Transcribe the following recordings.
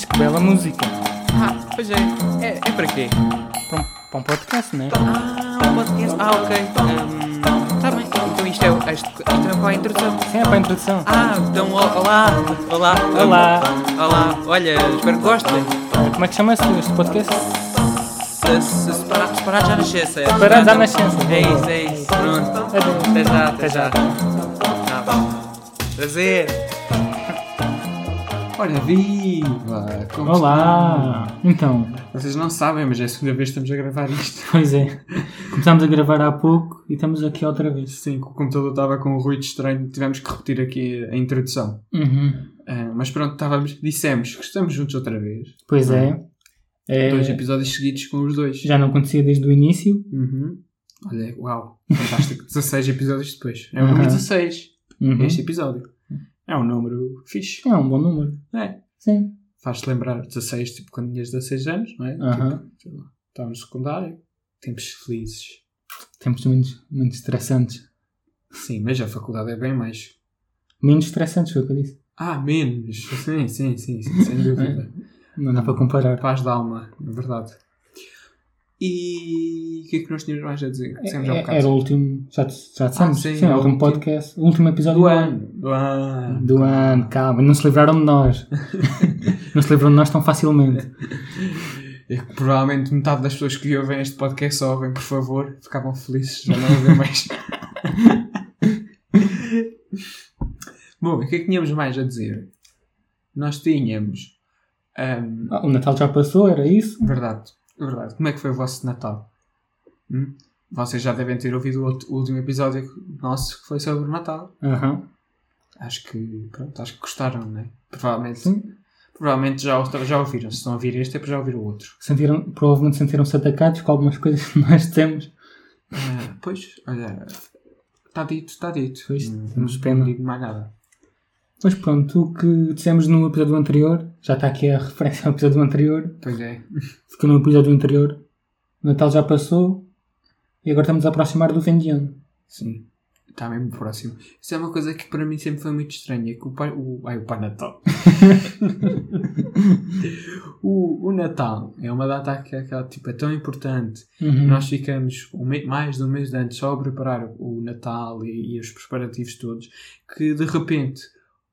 Mas que bela música. Ah, pois é. É, é para quê? Para um, para um podcast, não é? Ah, um podcast. Ah, ok. Está bem. Então isto é, isto, isto é para a introdução. Sim, é para a introdução. Ah, então olá. Olá. Olá. Olá. Olha, espero que gostem. Como é que chama-se este podcast? Se, se separar, separar já nascença. é. Separados à nascença. É isso, é isso. Pronto. Até já, até já. Tá. Prazer. Ora viva! Como Olá! Então, estão? Vocês não sabem, mas é a segunda vez que estamos a gravar isto. pois é. Começámos a gravar há pouco e estamos aqui outra vez. Sim, que o computador estava com um ruído estranho, tivemos que repetir aqui a introdução. Uhum. Ah, mas pronto, estávamos, dissemos que estamos juntos outra vez. Pois é. É, Dois episódios seguidos com os dois. já não acontecia desde o início. Uhum. Olha, uau, fantástico. 16 episódios depois. É o Uhum. número 16, Uhum. este episódio. É um número fixe. É um bom número. É. Sim. Faz-te lembrar 16, tipo quando tinhas 16 anos, não é? Aham. Tipo, estava no secundário. Tempos felizes. Tempos muito, muito estressantes. Sim, mas a faculdade é bem mais Menos estressantes, foi o que eu disse. Ah, menos. Sim, sim, sim, sim sem dúvida. Não dá para comparar. Paz da alma, é verdade. E o que é que nós tínhamos mais a dizer? Já um É-. Era o último. Já, já dissemos? Ah, sim, sim, é o último podcast. O último episódio do ano. Do ano. Do ano, calma, não se livraram de nós. não se livraram de nós tão facilmente. É que provavelmente metade das pessoas que ouvem este podcast ouvem, por favor, ficavam felizes já não ouvem mais. Bom, o que é que tínhamos mais a dizer? Nós tínhamos. ahm, Ah, o Natal já passou, era isso? Verdade, verdade. Como é que foi o vosso Natal? Hum? Vocês já devem ter ouvido o, outro- o último episódio nosso que foi sobre o Natal. Aham. Acho que, pronto, acho que gostaram, não é? Provavelmente, Sim. provavelmente já, já ouviram. Se estão a ouvir este é para já ouvir o outro. Sentiram, provavelmente sentiram-se atacados com algumas coisas que nós dissemos. Ah, pois, olha, está dito, está dito. Pois, temos não pena. digo mais nada. Mas pronto, o que dissemos no episódio anterior, já está aqui a referência ao episódio anterior, Pois é. ficou no episódio anterior. O Natal já passou e agora estamos a aproximar do fim de ano. Sim. Está mesmo próximo. Isso é uma coisa que para mim sempre foi muito estranha. Que o pai, o, ai, o pai Natal. o, o Natal é uma data que é, aquela, tipo, é tão importante. Uhum. Nós ficamos um me- mais de um mês antes só a preparar o Natal e, e os preparativos todos. Que de repente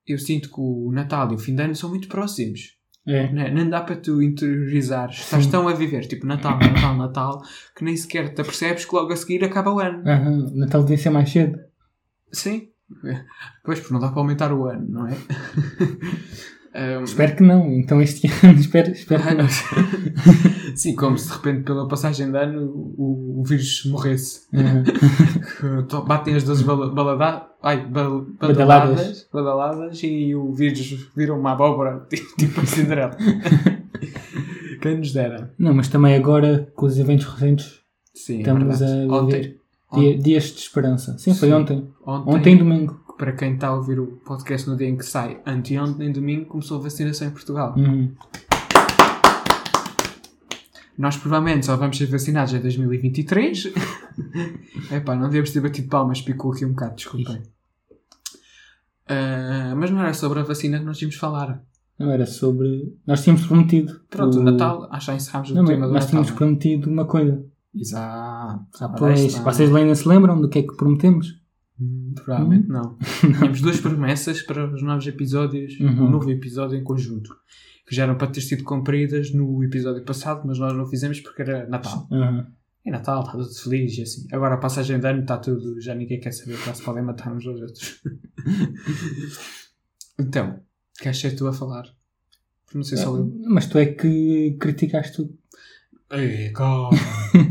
eu sinto que o Natal e o fim de ano são muito próximos. É. Não, é? não dá para tu interiorizares. Estás Sim. tão a viver, tipo Natal, Natal, Natal, que nem sequer te apercebes que logo a seguir acaba o ano. O Natal devia ser mais cedo. Sim. Pois, porque não dá para aumentar o ano, não é? Um, Espero que não. Então este ano espero, espero que não. Sim, como se de repente pela passagem de ano o, o vírus morresse. To- Batem as duas bala, balada, ai, bal, Badaladas. badaladas, badaladas e o vírus vira uma abóbora, tipo, a Cinderela. Quem nos dera. Não, mas também agora, com os eventos recentes, Sim, é estamos verdade. a viver Ontem, dia- dias de esperança. Sim, foi Sim. ontem. ontem, Ontem, domingo. Para quem está a ouvir o podcast no dia em que sai, anteontem, domingo, começou a vacinação em Portugal. Uhum. Nós provavelmente só vamos ser vacinados em 2023. Epá, não devemos ter batido palmas, picou aqui um bocado, desculpem. Ah, mas não era sobre a vacina que nós tínhamos falar. Não era sobre. Nós tínhamos prometido. Pronto, o Natal, acho que encerramos o Não, tema do nós Natal. tínhamos não é? prometido uma coisa. Exato. Ah, pois, vocês ainda se lembram do que é que prometemos? Hum, Provavelmente não. Tínhamos duas promessas para os novos episódios, Uhum. um novo episódio em conjunto, que já eram para ter sido cumpridas no episódio passado, mas nós não fizemos porque era Natal. Aham. É Natal, está tudo feliz e assim. Agora a passagem de ano está tudo, já ninguém quer saber, já se podem matar uns aos outros. então, queres ser tu a falar? Não sei só eu. Mas tu é que criticaste tudo. Ei, calma.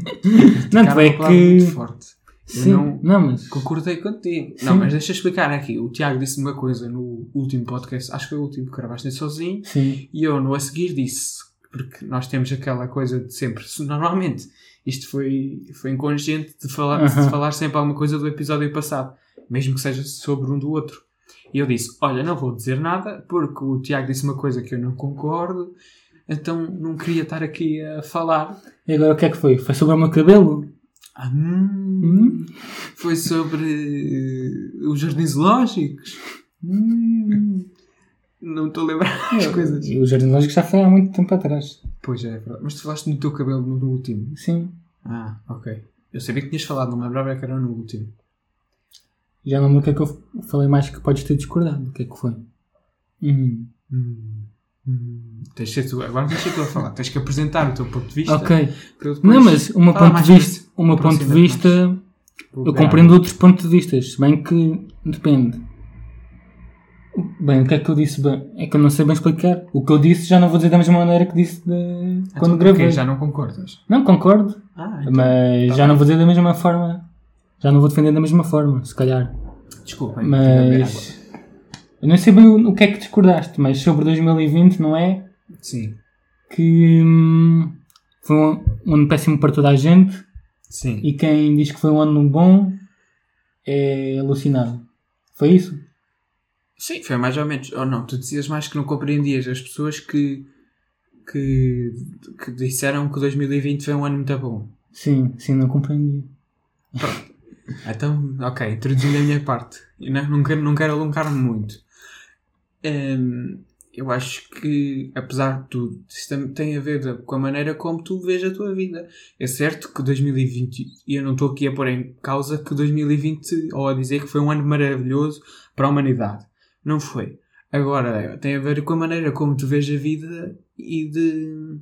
Não, tu é que. forte. Sim, não- não, mas. Concordei contigo. Sim. Não, mas deixa eu explicar aqui. O Tiago disse uma coisa no último podcast, acho que foi o último que gravaste sozinho, Sim. e eu no a seguir disse, porque nós temos aquela coisa de sempre, se- normalmente, isto foi, foi inconsciente de falar, Aham. de falar sempre alguma coisa do episódio passado, mesmo que seja sobre um do outro. E eu disse, olha, não vou dizer nada, porque o Tiago disse uma coisa que eu não concordo, então não queria estar aqui a falar. E agora o que é que foi? Foi sobre o meu cabelo? Ah, hum, Hum? Foi sobre eh, os jardins zoológicos. Hum. não estou a lembrar as coisas. E o Jardim Lógico já foi há muito tempo atrás. Pois é, é verdade. Mas tu falaste no teu cabelo no, no último. Sim. Ah, ok. Eu sabia que tinhas falado, não me lembrava que era no último. Já não lembro o que é que eu falei mais que podes ter discordado. O que é que foi? Hum. Hum, hum. Tens de ser tu, agora tens de ser tu a falar. Tens que apresentar o teu ponto de vista. Ok. Não, mas o meu falar ponto de vista, meu ponto de vista, mais. eu compreendo outros pontos de vista, se bem que depende. Bem, o que é que eu disse bem? É que eu não sei bem explicar. O que eu disse já não vou dizer da mesma maneira que disse de... Então, quando gravei. Já não concordas? Não, concordo, Ah, então, mas tá já bem. não vou dizer da mesma forma. Já não vou defender da mesma forma, se calhar. Água. Mas eu não sei bem o o que é que discordaste, mas sobre 2020, não é? Sim, Que hum, foi um, um ano péssimo para toda a gente sim. e quem diz que foi um ano bom é alucinado. Foi isso? Sim, foi mais ou menos. Ou não, tu dizias mais que não compreendias as pessoas que, que, que disseram que 2020 foi um ano muito bom. Sim, sim, não compreendi. Então, ok, introduzindo a minha parte. Eu não, não, quero, não quero alongar-me muito. Hum, eu acho que, apesar de tudo, isso tem a ver com a maneira como tu vês a tua vida. É certo que 2020, e eu não estou aqui a pôr em causa que 2020, ou a dizer que foi um ano maravilhoso para a humanidade. Não foi. Agora, tem a ver com a maneira como tu vês a vida e de.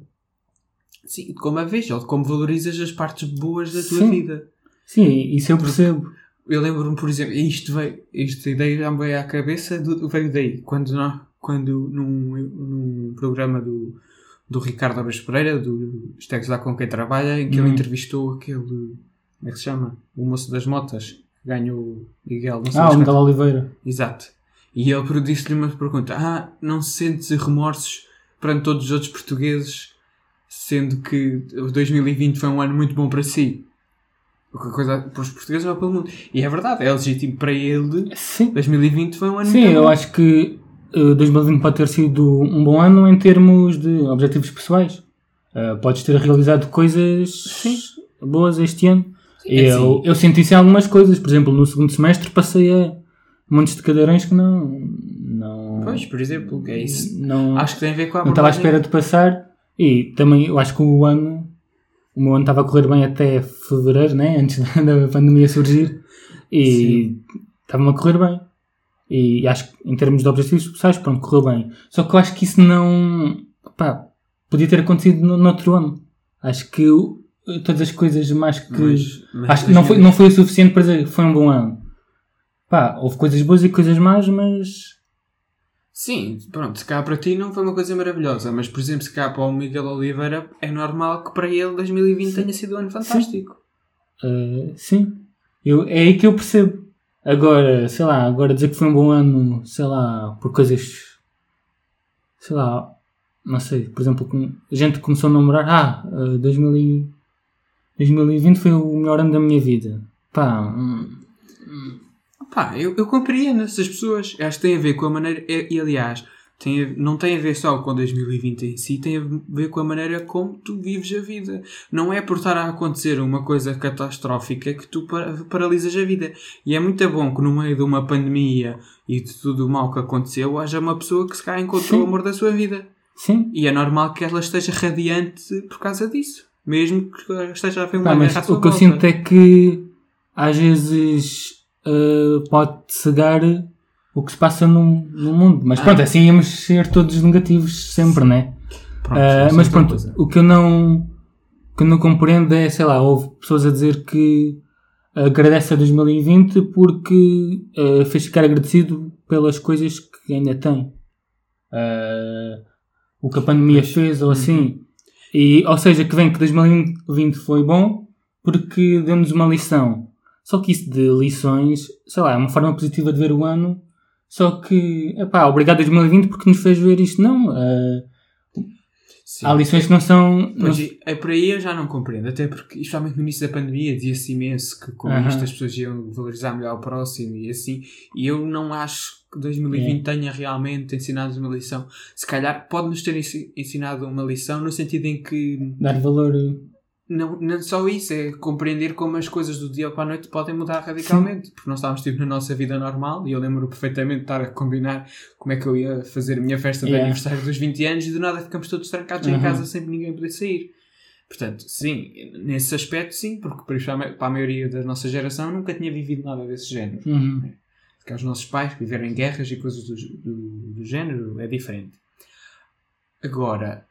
Sim, de como a vês, ou de como valorizas as partes boas da tua Sim. vida. Sim, isso eu percebo. Eu lembro-me, por exemplo, isto veio, esta ideia já me veio à cabeça, do, veio daí, quando, nós, quando num, num programa do, do Ricardo Alves Pereira, do Estegs lá com quem trabalha, em que ele Hum. entrevistou aquele, como é que se chama? O moço das motas, que ganhou Miguel, não sei Ah, o Miguel. Oliveira. Exato. E ele disse-lhe uma pergunta: Ah, não sentes remorsos perante todos os outros portugueses, sendo que o 2020 foi um ano muito bom para si? Coisa para os portugueses ou pelo mundo. E é verdade, é legítimo para ele. Sim. 2020 foi um ano Sim, eu bom. acho que eh, 2020 pode ter sido um bom ano em termos de objetivos pessoais. Eh, podes ter realizado coisas Sim. boas este ano. E É eu, assim. eu senti isso em algumas coisas. Por exemplo, no segundo semestre passei a montes de cadeirões que não. não Pois, por exemplo, é isso. Não, Acho que tem a ver com a não estava à espera de passar. E também eu acho que o ano. O meu ano estava a correr bem até fevereiro, né? antes da pandemia surgir. E estava-me a correr bem. E acho que em termos de objetivos pessoais, pronto, correu bem. Só que eu acho que isso não. Pá, podia ter acontecido no, no outro ano. Acho que o- todas as coisas mais que. Mas- mas acho que não foi, não foi o suficiente para dizer que foi um bom ano. Pá, houve coisas boas e coisas más, mas. Sim, pronto, se cá para ti não foi uma coisa maravilhosa, mas por exemplo, se cá para o Miguel Oliveira é normal que para ele 2020 tenha sido um ano fantástico. Uh, sim. Eu, é aí que eu percebo. Agora, sei lá, agora dizer que foi um bom ano, sei lá, por coisas. Sei lá, não sei, por exemplo, a gente começou a namorar. Ah, uh, 2000 e- 2020 foi o melhor ano da minha vida. Pá, hum, Pá, eu, eu compreendo essas pessoas. Acho que tem a ver com a maneira. E, e, aliás, tem a- não tem a ver só com 2020 em si, tem a ver com a maneira como tu vives a vida. Não é por estar a acontecer uma coisa catastrófica que tu pa- paralisas a vida. E é muito bom que no meio de uma pandemia e de tudo o mal que aconteceu, haja uma pessoa que se cá encontrou Sim. o amor da sua vida. sim. E é normal que ela esteja radiante por causa disso. Mesmo que esteja a ver uma Pá, mas o que eu volta. sinto é que às vezes uh, pode cegar o que se passa no, no mundo. Mas pronto, Ah. assim íamos ser todos negativos sempre, né? Pronto, é mas pronto, o que eu não, que eu não compreendo é, sei lá, houve pessoas a dizer que agradece a 2020 porque ah, fez ficar agradecido pelas coisas que ainda tem. Ah, o que a pandemia fez ou assim. E, ou seja, que vem que 2020 foi bom porque deu-nos uma lição. Só que isso de lições, sei lá, é uma forma positiva de ver o ano. Só que, epá, obrigado 2020 porque nos fez ver isto. Não, Sim. Há lições que não são. não- Pois, e- é por aí eu já não compreendo, até porque, especialmente no início da pandemia, dizia-se imenso que com Aham. isto as pessoas iam valorizar melhor o próximo e assim, e eu não acho que 2020 É. tenha realmente ensinado uma lição. Se calhar pode-nos ter ensi- ensinado uma lição no sentido em que dar valor. Não, não só isso, é compreender como as coisas do dia para a noite podem mudar radicalmente. Porque nós estávamos tipo na nossa vida normal e eu lembro perfeitamente de estar a combinar como é que eu ia fazer a minha festa de Yeah. aniversário dos 20 anos e do nada ficamos todos trancados em Uhum. casa sem ninguém poder sair. Portanto, sim, nesse aspecto sim, porque para a maioria da nossa geração nunca tinha vivido nada desse género. Uhum. Porque os nossos pais viveram em guerras e coisas do, do, do género é diferente. Agora,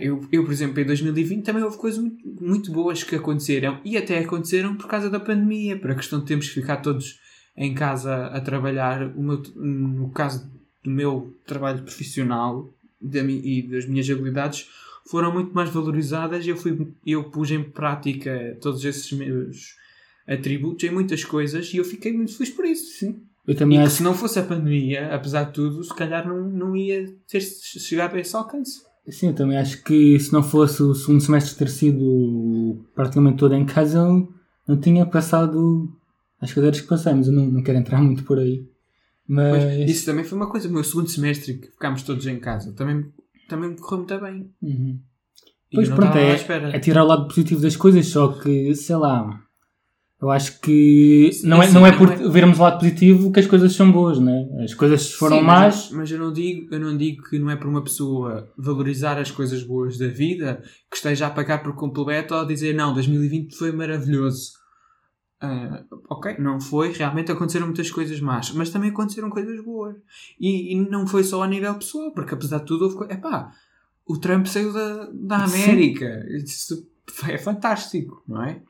eu, eu, por exemplo, em 2020 também houve coisas muito, muito boas que aconteceram e até aconteceram por causa da pandemia, por a questão de termos que ficar todos em casa a trabalhar. O meu- no caso do meu trabalho profissional da e das minhas habilidades foram muito mais valorizadas e eu, fui, eu pus em prática todos esses meus atributos em muitas coisas e eu fiquei muito feliz por isso. Sim. Eu E também que acho se não fosse a pandemia, apesar de tudo, se calhar não, não ia ter chegado a esse alcance. Sim, eu também acho que se não fosse o segundo semestre ter sido praticamente todo em casa, eu não tinha passado as cadeiras que passamos. Eu não, não quero entrar muito por aí. Mas, Mas isso também foi uma coisa. O meu segundo semestre, que ficámos todos em casa, também, também me correu muito bem. Uhum. Pois pronto, é, é tirar o lado positivo das coisas, só que, sei lá, eu acho que Sim, não é, sim, não é não por é- vermos o lado positivo que as coisas são boas, né? As coisas foram Sim, más. Mas, mas eu, não digo, eu não digo que não é para uma pessoa valorizar as coisas boas da vida que esteja a pagar por completo ou a dizer não, 2020 foi maravilhoso. Ah, ok, não foi, realmente aconteceram muitas coisas más, mas também aconteceram coisas boas. E, e não foi só a nível pessoal, porque apesar de tudo houve coisas. Epá, o Trump saiu da, da. América. Isso é fantástico, não é?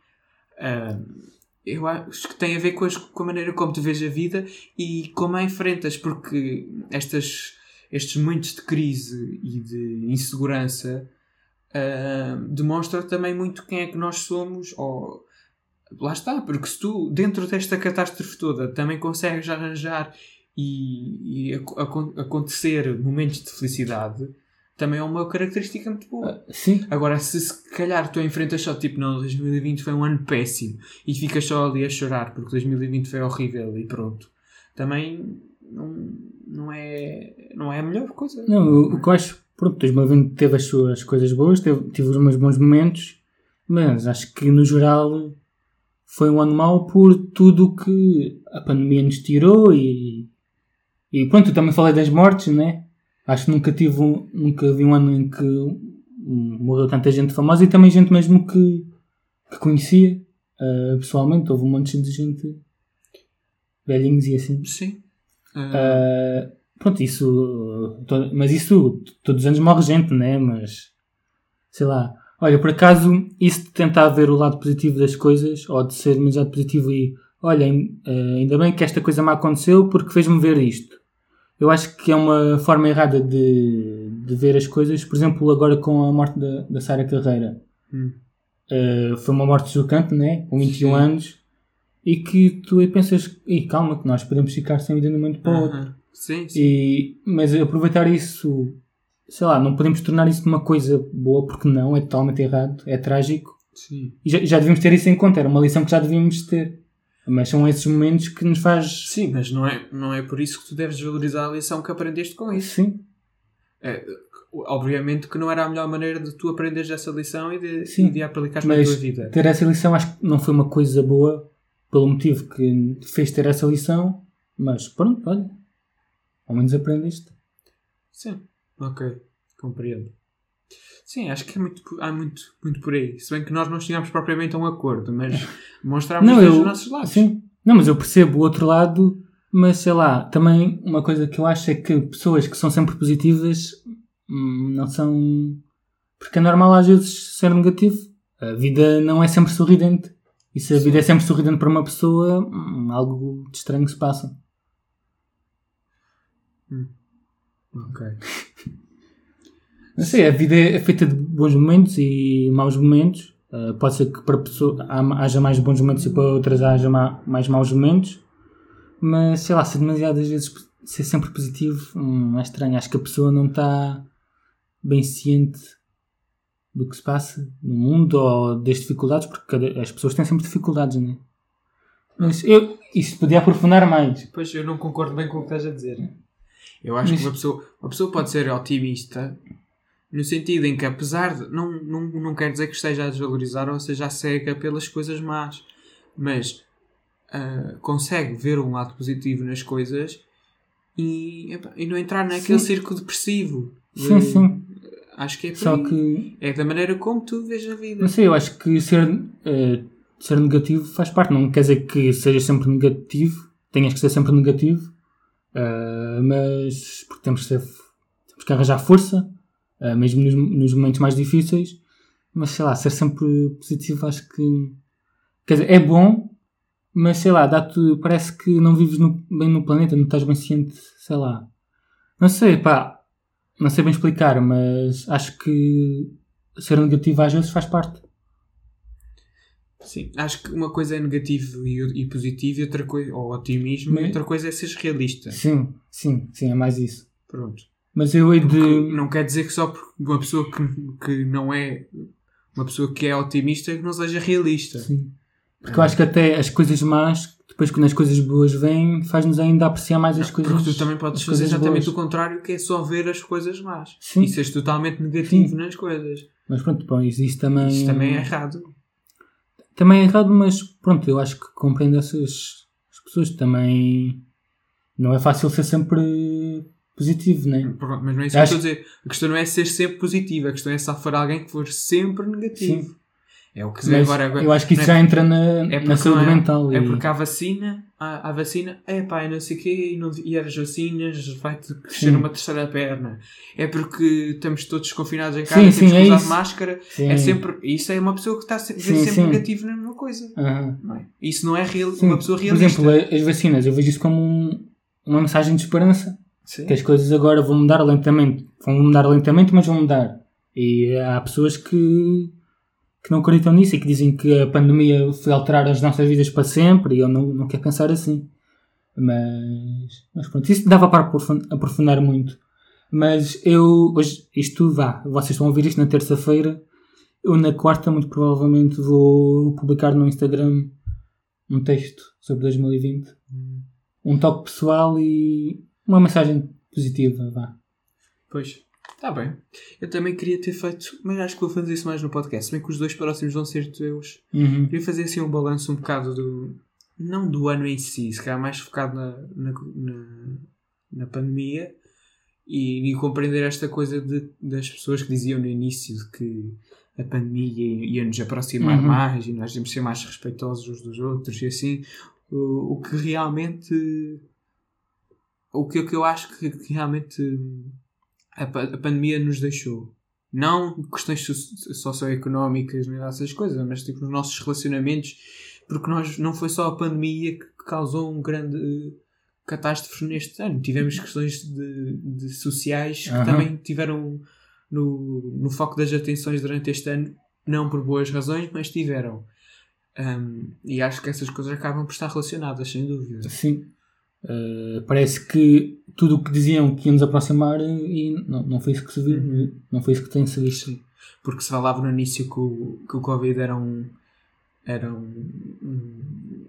Eu acho que tem a ver com, as- com a maneira como tu vês a vida e como a enfrentas, porque estas, estes momentos de crise e de insegurança ah, demonstram também muito quem é que nós somos, ou lá está, porque se tu, dentro desta catástrofe toda, também consegues arranjar e, e ac- acon- acontecer momentos de felicidade, também é uma característica muito boa. Sim, Agora, se se calhar tu enfrentas só tipo, não, 2020 foi um ano péssimo e ficas só ali a chorar porque 2020 foi horrível e pronto, também não, não, é, não é a melhor coisa. não, o, o que eu acho, pronto, 2020 teve as suas coisas boas, teve, tive os meus bons momentos, mas acho que no geral foi um ano mau por tudo o que a pandemia nos tirou e, e pronto, eu também falei das mortes, né? Acho que nunca tive um, nunca vi um ano em que morreu tanta gente famosa e também gente mesmo que, que conhecia ah, pessoalmente. Houve um monte de gente velhinhos e assim. Sim. Ah, Ah, pronto, isso. to- mas isso todos os anos morre gente, né? Mas sei lá. Olha, por acaso, isso de tentar ver o lado positivo das coisas, ou de ser demasiado positivo e olha, ah, ainda bem que esta coisa me aconteceu porque fez-me ver isto. Eu acho que é uma forma errada de, de ver as coisas. Por exemplo, agora com a morte da, da Sara Carreira. Hum. Ah, foi uma morte chocante, né? Com 21 Sim. anos. E que tu aí pensas, e calma, que nós podemos ficar sem vida de um momento para o outro. aham. Sim, sim. E, mas aproveitar isso, sei lá, não podemos tornar isso uma coisa boa porque não, é totalmente errado, é trágico. sim. E já, já devíamos ter isso em conta, era uma lição que já devíamos ter. Mas são esses momentos que nos faz. Sim, mas não é, não é por isso que tu deves valorizar a lição que aprendeste com isso. Sim, É, obviamente que não era a melhor maneira de tu aprenderes essa lição e de, Sim, e de a aplicares na tua vida. ter essa lição acho que não foi uma coisa boa pelo motivo que te fez ter essa lição, mas pronto, olha, ao menos aprendeste. Sim, ok, compreendo. Sim, acho que é muito, há muito, muito por aí. Se bem que nós não chegámos propriamente a um acordo, mas mostramos Não, os eu- nossos lados. Sim. Não, mas eu percebo o outro lado, mas sei lá, também uma coisa que eu acho é que pessoas que são sempre positivas hum, não são. Porque é normal às vezes ser negativo. A vida não é sempre sorridente. E se a vida é sempre sorridente para uma pessoa, hum, algo de estranho se passa. Ok. Não sei, a vida é feita de bons momentos e maus momentos. Uh, pode ser que para pessoa haja mais bons momentos e para outras haja ma- mais maus momentos. Mas sei lá, ser demasiadas vezes ser sempre positivo hum, é estranho. Acho que a pessoa não está bem ciente do que se passa no mundo ou das dificuldades, porque as pessoas têm sempre dificuldades, né? Mas eu, isso podia aprofundar mais. Pois eu não concordo bem com o que estás a dizer. Eu acho Mas- que uma pessoa, uma pessoa pode ser otimista No sentido em que, apesar de. Não, não, não quer dizer que esteja a desvalorizar ou seja cega pelas coisas más, mas ah, consegue ver um lado positivo nas coisas e, e não entrar naquele Sim. círculo depressivo. Sim, De- sim. Acho que é Só aí. que, É da maneira como tu vês a vida. não sei, eu acho que ser, eh, ser negativo faz parte. Não quer dizer que seja sempre negativo, tenhas que ser sempre negativo, eh, mas porque temos que, ser, temos que arranjar força, eh, mesmo nos, nos momentos mais difíceis. Mas sei lá, ser sempre positivo acho que. Quer dizer, é bom, mas sei lá, dá-te, parece que não vives no- bem no planeta, não estás bem ciente, sei lá. Não sei, pá, não sei bem explicar, mas acho que ser negativo às vezes faz parte. Sim, acho que uma coisa é negativo e, e positivo, e outra coisa, ou otimismo, Mas- e outra coisa é seres realista. Sim, sim, sim, é mais isso. Pronto. Mas eu hei de. não quer dizer que só porque uma pessoa que, que não é uma pessoa que é otimista que não seja realista. Sim. Porque eu acho que até as coisas más, depois quando as coisas boas vêm, faz-nos ainda apreciar mais as coisas. Porque tu também podes fazer exatamente boas. o contrário, que é só ver as coisas más. Sim. E seres totalmente negativo Sim. nas coisas. Mas pronto, bom, isso, também. Isso também é errado. Também é errado, mas pronto, eu acho que compreendo essas as pessoas. Também não é fácil ser sempre positivo, né? Pronto, mas não é isso Acho- que eu estou a dizer. A questão não é ser sempre positivo, a questão é só for alguém que for sempre negativo. Sim. É o que se vê agora. agora eu acho que isso não é já entra na, É na saúde não é- mental. É e- porque há vacina, há, há vacina, é pá, e não sei o quê, e, não, e as vacinas vai-te crescer Sim. uma terceira perna. É porque estamos todos confinados em casa, Sim, temos sim, que é usar isso. máscara. É sempre, isso é uma pessoa que está sempre sim. negativo na mesma coisa. Não é? Isso não é real, uma pessoa Por realista. exemplo, as vacinas, eu vejo isso como um- uma mensagem de esperança. Sim. Que as coisas agora vão mudar lentamente. Vão mudar lentamente, mas vão mudar. E há pessoas que, que não acreditam nisso e que dizem que a pandemia foi alterar as nossas vidas para sempre e eu não, não quero pensar assim. Mas, mas pronto, isso dava para aprofun- aprofundar muito. Mas eu, hoje, isto vá, vocês estão a ouvir isto na terça-feira. Eu na quarta, muito provavelmente, vou publicar no Instagram um texto sobre 2020. Hum. Um toque pessoal e uma mensagem positiva, vá. Pois, está bem. Eu também queria ter feito, mas acho que vou fazer isso mais no podcast. Se bem que os dois próximos vão ser teus. Uhum. Queria fazer assim um balanço um bocado do. Não do ano em si, se calhar mais focado na, na, na, na pandemia e, e compreender esta coisa de, das pessoas que diziam no início de que a pandemia ia nos aproximar Uhum. mais e nós devemos ser mais respeitosos uns dos outros e assim. O, o que realmente. O que, que eu acho que, que realmente a, pa- a pandemia nos deixou. Não questões so- socioeconómicas nem essas coisas, mas tipo nos nossos relacionamentos, porque nós não foi só a pandemia que causou um grande eh, catástrofe neste ano. Tivemos questões de, de sociais que Aham. também tiveram no, no foco das atenções durante este ano, não por boas razões, mas tiveram. Um, e acho que essas coisas acabam por estar relacionadas, sem dúvida. Sim. Uh, parece que tudo o que diziam que ia nos aproximar e não, não foi isso que se viu, Uhum. não foi isso que tem se visto. Sim. Porque se falava no início que o, que o Covid era um. Era um. um-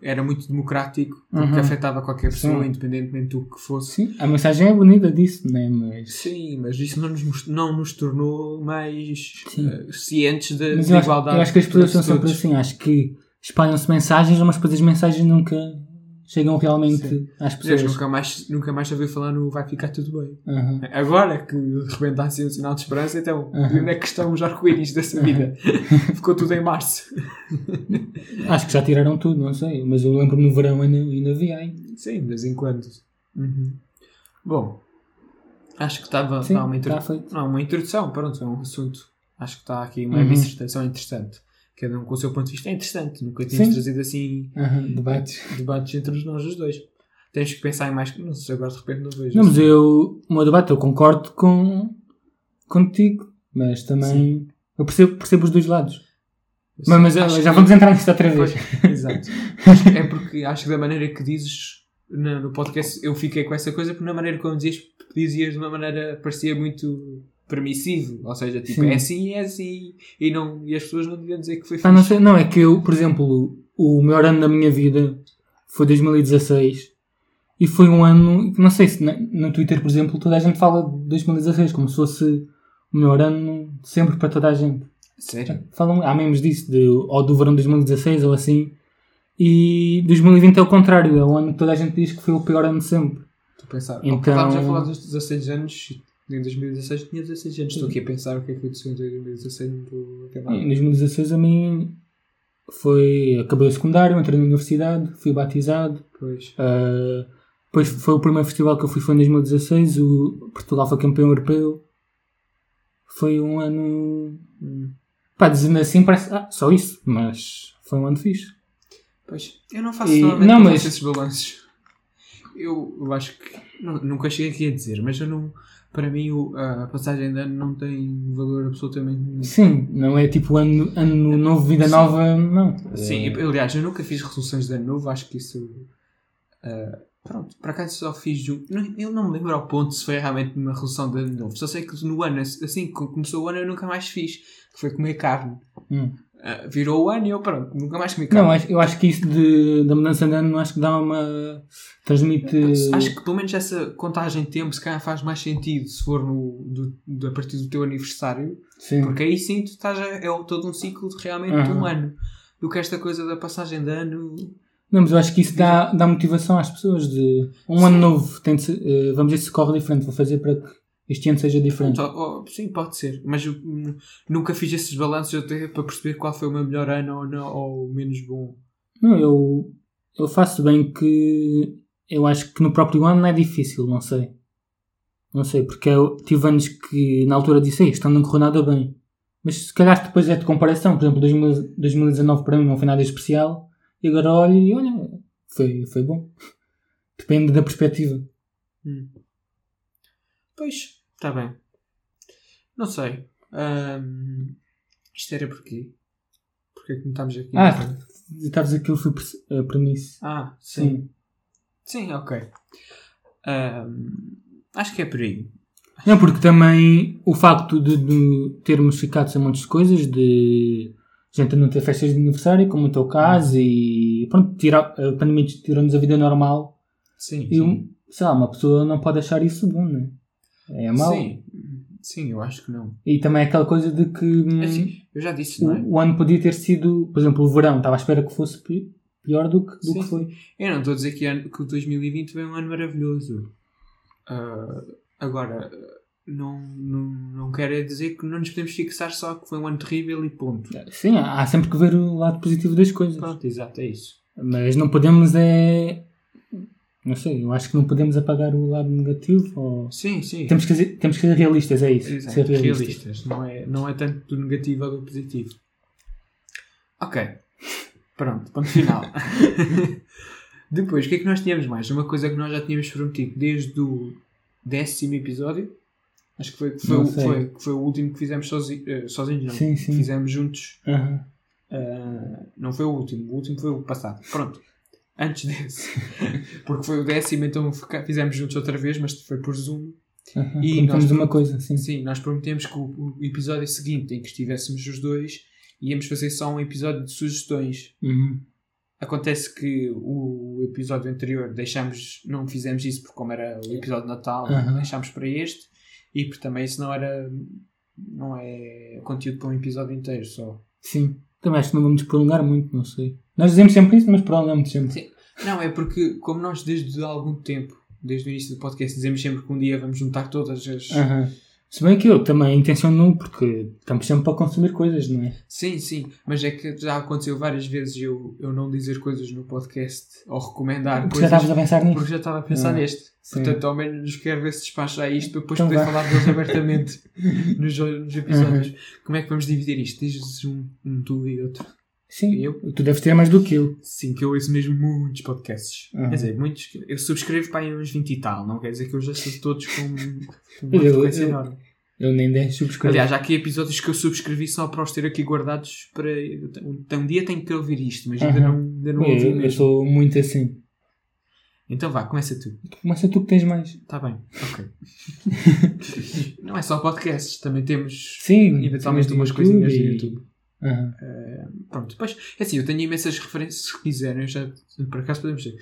era muito democrático, porque Uhum. afetava qualquer pessoa, Sim. independentemente do que fosse. Sim, a mensagem é bonita disso, né? Mas, Sim, mas isso não nos, não nos tornou mais eh, cientes da igualdade. eu acho que as pessoas são sempre assim. Acho que espalham-se mensagens, mas depois as mensagens nunca chegam realmente Sim. às pessoas. nunca mais, nunca mais ouvi falar no vai ficar tudo bem. Uhum. Agora que de repente há assim um sinal de esperança, então Uhum. onde é que estão os arco-íris dessa vida? Ficou tudo em março. Acho que já tiraram tudo, não sei. Mas eu lembro-me no verão ainda, ainda havia aí. Sim, de vez em quando. Uhum. Bom, acho que estava Sim, uma, intro- está feito. não, uma introdução, pronto, é um assunto. Acho que está aqui uma Uhum. dissertação interessante. Cada um com o seu ponto de vista é interessante. Nunca tínhamos Sim. trazido assim Uhum, debates. debates entre nós os dois. Tens que pensar em mais. Não sei, agora de repente não vejo. Não, mas assim. eu, o meu debate, eu concordo com, contigo, mas também eu percebo, percebo os dois lados. Mas, mas já vamos entrar nisto outra vez. Exato. É porque acho que da maneira que dizes no, no podcast eu fiquei com essa coisa, porque na maneira como dizias, dizias de uma maneira parecia muito permissivo. Ou seja, tipo, Sim. é assim é assim. E, não, e as pessoas não deviam dizer que foi Pá, não, sei, não, é que eu, por exemplo, o melhor ano da minha vida foi 2016 e foi um ano não sei se na- no Twitter, por exemplo, toda a gente fala de 2016 como se fosse o melhor ano sempre para toda a gente. Sério? Falam, há memes disso, de, ou do verão de 2016 ou assim. E 2020 é o contrário, é o ano que toda a gente diz que foi o pior ano de sempre. Estou a pensar. Então... Estávamos a falar dos 16 anos. Em 2016 tinha 16 anos. Estou aqui a pensar o que é que aconteceu em 2016. Não estou a. Em 2016 a mim foi. Acabei o secundário, entrei na universidade, fui batizado. Pois. Uh, depois foi o primeiro festival que eu fui foi em 2016, o Portugal foi campeão europeu. Foi um ano. Hum. Pá, dizendo assim parece. Ah, só isso, mas foi um ano fixe. Pois. Eu não faço E- não, não, mas- esses balanços. Eu, eu acho que. nu- nunca cheguei aqui a dizer, mas eu não. Para mim, o- a passagem de ano não tem valor absolutamente nenhum. Sim, não é tipo ano, ano novo, vida Sim. nova, não. Sim, É- eu- aliás, eu nunca fiz resoluções de ano novo, acho que isso. ah, pronto, para cá só fiz um. não- Eu não me lembro ao ponto se foi realmente uma resolução de ano novo. Só sei que no ano, assim que começou o ano, eu nunca mais fiz, que foi comer carne. Hum. Ah, virou o ano e eu, pronto, nunca mais comi carne. Não, eu acho que isso de, da mudança de ano acho que dá uma. transmite. Acho que pelo menos essa contagem de tempo se calhar faz mais sentido se for no, do, do- a partir do teu aniversário, Sim. porque aí sim tu estás a, é todo um ciclo de realmente de um ano. Do que esta coisa da passagem de ano. Não, mas eu acho que isso dá, dá motivação às pessoas de um ano novo, tem de eh, vamos ver se corre diferente, vou fazer para que este ano seja diferente. Ó, ó, sim, pode ser. Mas eu hum, nunca fiz esses balanços até para perceber qual foi o meu melhor ano ou, não, ou o menos bom. Não, eu, eu faço bem que eu acho que no próprio ano não é difícil, não sei. Não sei, porque eu tive anos que na altura disse, "Ei, isto não correu nada bem. Mas se calhar depois é de comparação, por exemplo, 2000 2019 para mim não foi nada especial, e agora olho e olha, foi, foi bom. Depende da perspectiva. Pois, está bem. Não sei. Hum, isto era porquê? Porquê que não estamos aqui? Ah, estavas aquilo foi a premissa. Ah, sim. Sim. Sim, ok. Hum, acho que é por aí. Não, porque também o facto de, de termos ficado sem montes de coisas, de gente não ter festas de aniversário, como o teu caso, e pronto, tira, a pandemia tirou-nos a vida normal. Sim, E, um, sei lá, uma pessoa não pode achar isso bom, né? É mau. Sim, sim, eu acho que não. E também aquela coisa de que hum, É assim, eu já disse, não é? o, ano podia ter sido, por exemplo, o verão, estava à espera que fosse pi- pior do que, do Sim. que foi. Eu não estou a dizer que, ano, que o 2020 foi um ano maravilhoso. Ah, agora, não, não, não quero é dizer que não nos podemos fixar só que foi um ano terrível e ponto. Sim, há há sempre que ver o lado positivo das coisas. Pronto, exato, é isso. Mas não podemos é. Não sei, eu acho que não podemos apagar o lado negativo. Ou... Sim, sim. Temos, que ser, temos que ser realistas, é isso. Exato, ser realistas. realistas. Não é, não é tanto do negativo ou do positivo. Ok. Pronto, ponto final. Depois, o que é que nós tínhamos mais? Uma coisa que nós já tínhamos prometido desde o décimo episódio. Acho que foi, foi, foi, foi o último que fizemos sozi, eh, sozinhos. Não. Sim, sim. Fizemos juntos. Aham. Ah, não foi o último. O último foi o passado. Pronto. Antes desse. Porque foi o décimo, então fizemos juntos outra vez, mas foi por Zoom. E Prometemos nós- uma coisa, sim. Sim, nós prometemos que o, o episódio seguinte, em que estivéssemos os dois, íamos fazer só um episódio de sugestões. Uhum. Acontece que o episódio anterior deixámos, não fizemos isso porque como era o episódio de Natal, deixámos para este e porque também isso não era não é conteúdo para um episódio inteiro só. Sim. Também acho que não vamos prolongar muito, não sei. Nós dizemos sempre isso, mas prolongamos sempre. Sim. Não, é porque como nós desde algum tempo, desde o início do podcast, dizemos sempre que um dia vamos juntar todas as. Aham. Se bem que eu também intenciono, porque estamos sempre para consumir coisas, não é? Sim, sim, mas é que já aconteceu várias vezes eu, eu não dizer coisas no podcast ou recomendar Porque já coisas estavas a pensar nisso. porque já estava a pensar Ah, neste. sim. Portanto, ao menos quero ver se despacha isto para depois Então poder vá. falar deles abertamente nos, nos episódios. Como é que vamos dividir isto? Dizes um, um tu e outro. Sim. Eu? Tu deves ter mais do que eu. Sim, que eu ouço mesmo muitos podcasts. Uhum. Quer dizer, muitos. Eu subscrevo para aí uns 20 e tal. Não quer dizer que eu já estou todos com, com uma Eu- frequência eu- enorme. Eu nem 10 subscrevo. Aliás, há aqui episódios que eu subscrevi só para os ter aqui guardados para. Um, um dia tenho que ouvir isto, mas ainda Uhum. não, ainda não ouvi eu, eu mesmo. sou muito assim. Então vá, começa tu. Começa tu que tens mais. Está bem, ok. não é só podcasts, também temos Sim. eventualmente umas coisinhas do e- YouTube. Aham. Pronto, depois, é assim, eu tenho imensas referências se quiserem, eu já, por acaso podemos dizer.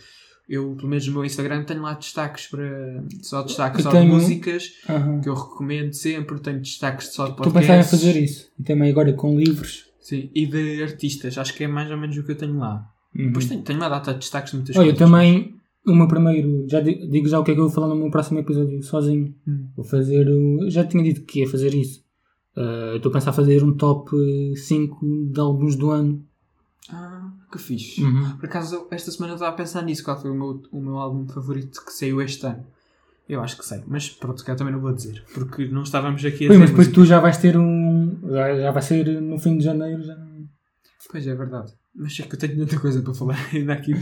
Eu, pelo menos no meu Instagram, tenho lá destaques para. Só destaques Eu só tenho- de músicas Aham. que eu recomendo sempre. Tenho destaques só de Estou a pensar em podcasts. fazer isso. E também agora com livros. Sim, e de artistas. Acho que é mais ou menos o que eu tenho lá. Uhum. Depois tenho, tenho uma data de destaques de muitas Olha, coisas. também o meu primeiro, já di- digo já o que é que eu vou falar no meu próximo episódio sozinho. Hum. Vou fazer o. eu Já tinha dito que ia fazer isso. Ah, Estou a pensar fazer um top 5 de álbuns do ano. Ah, que fixe. Uhum. Por acaso, esta semana eu estava a pensar nisso. Qual foi o meu, o meu álbum favorito que saiu este ano? Eu acho que sei, mas pronto, cá também não vou dizer, porque não estávamos aqui a Pois, dizer mas depois tu já vais ter um. Já, já vai ser no fim de janeiro. Já... Pois é, verdade. Mas é que eu tenho tanta coisa para falar ainda aqui.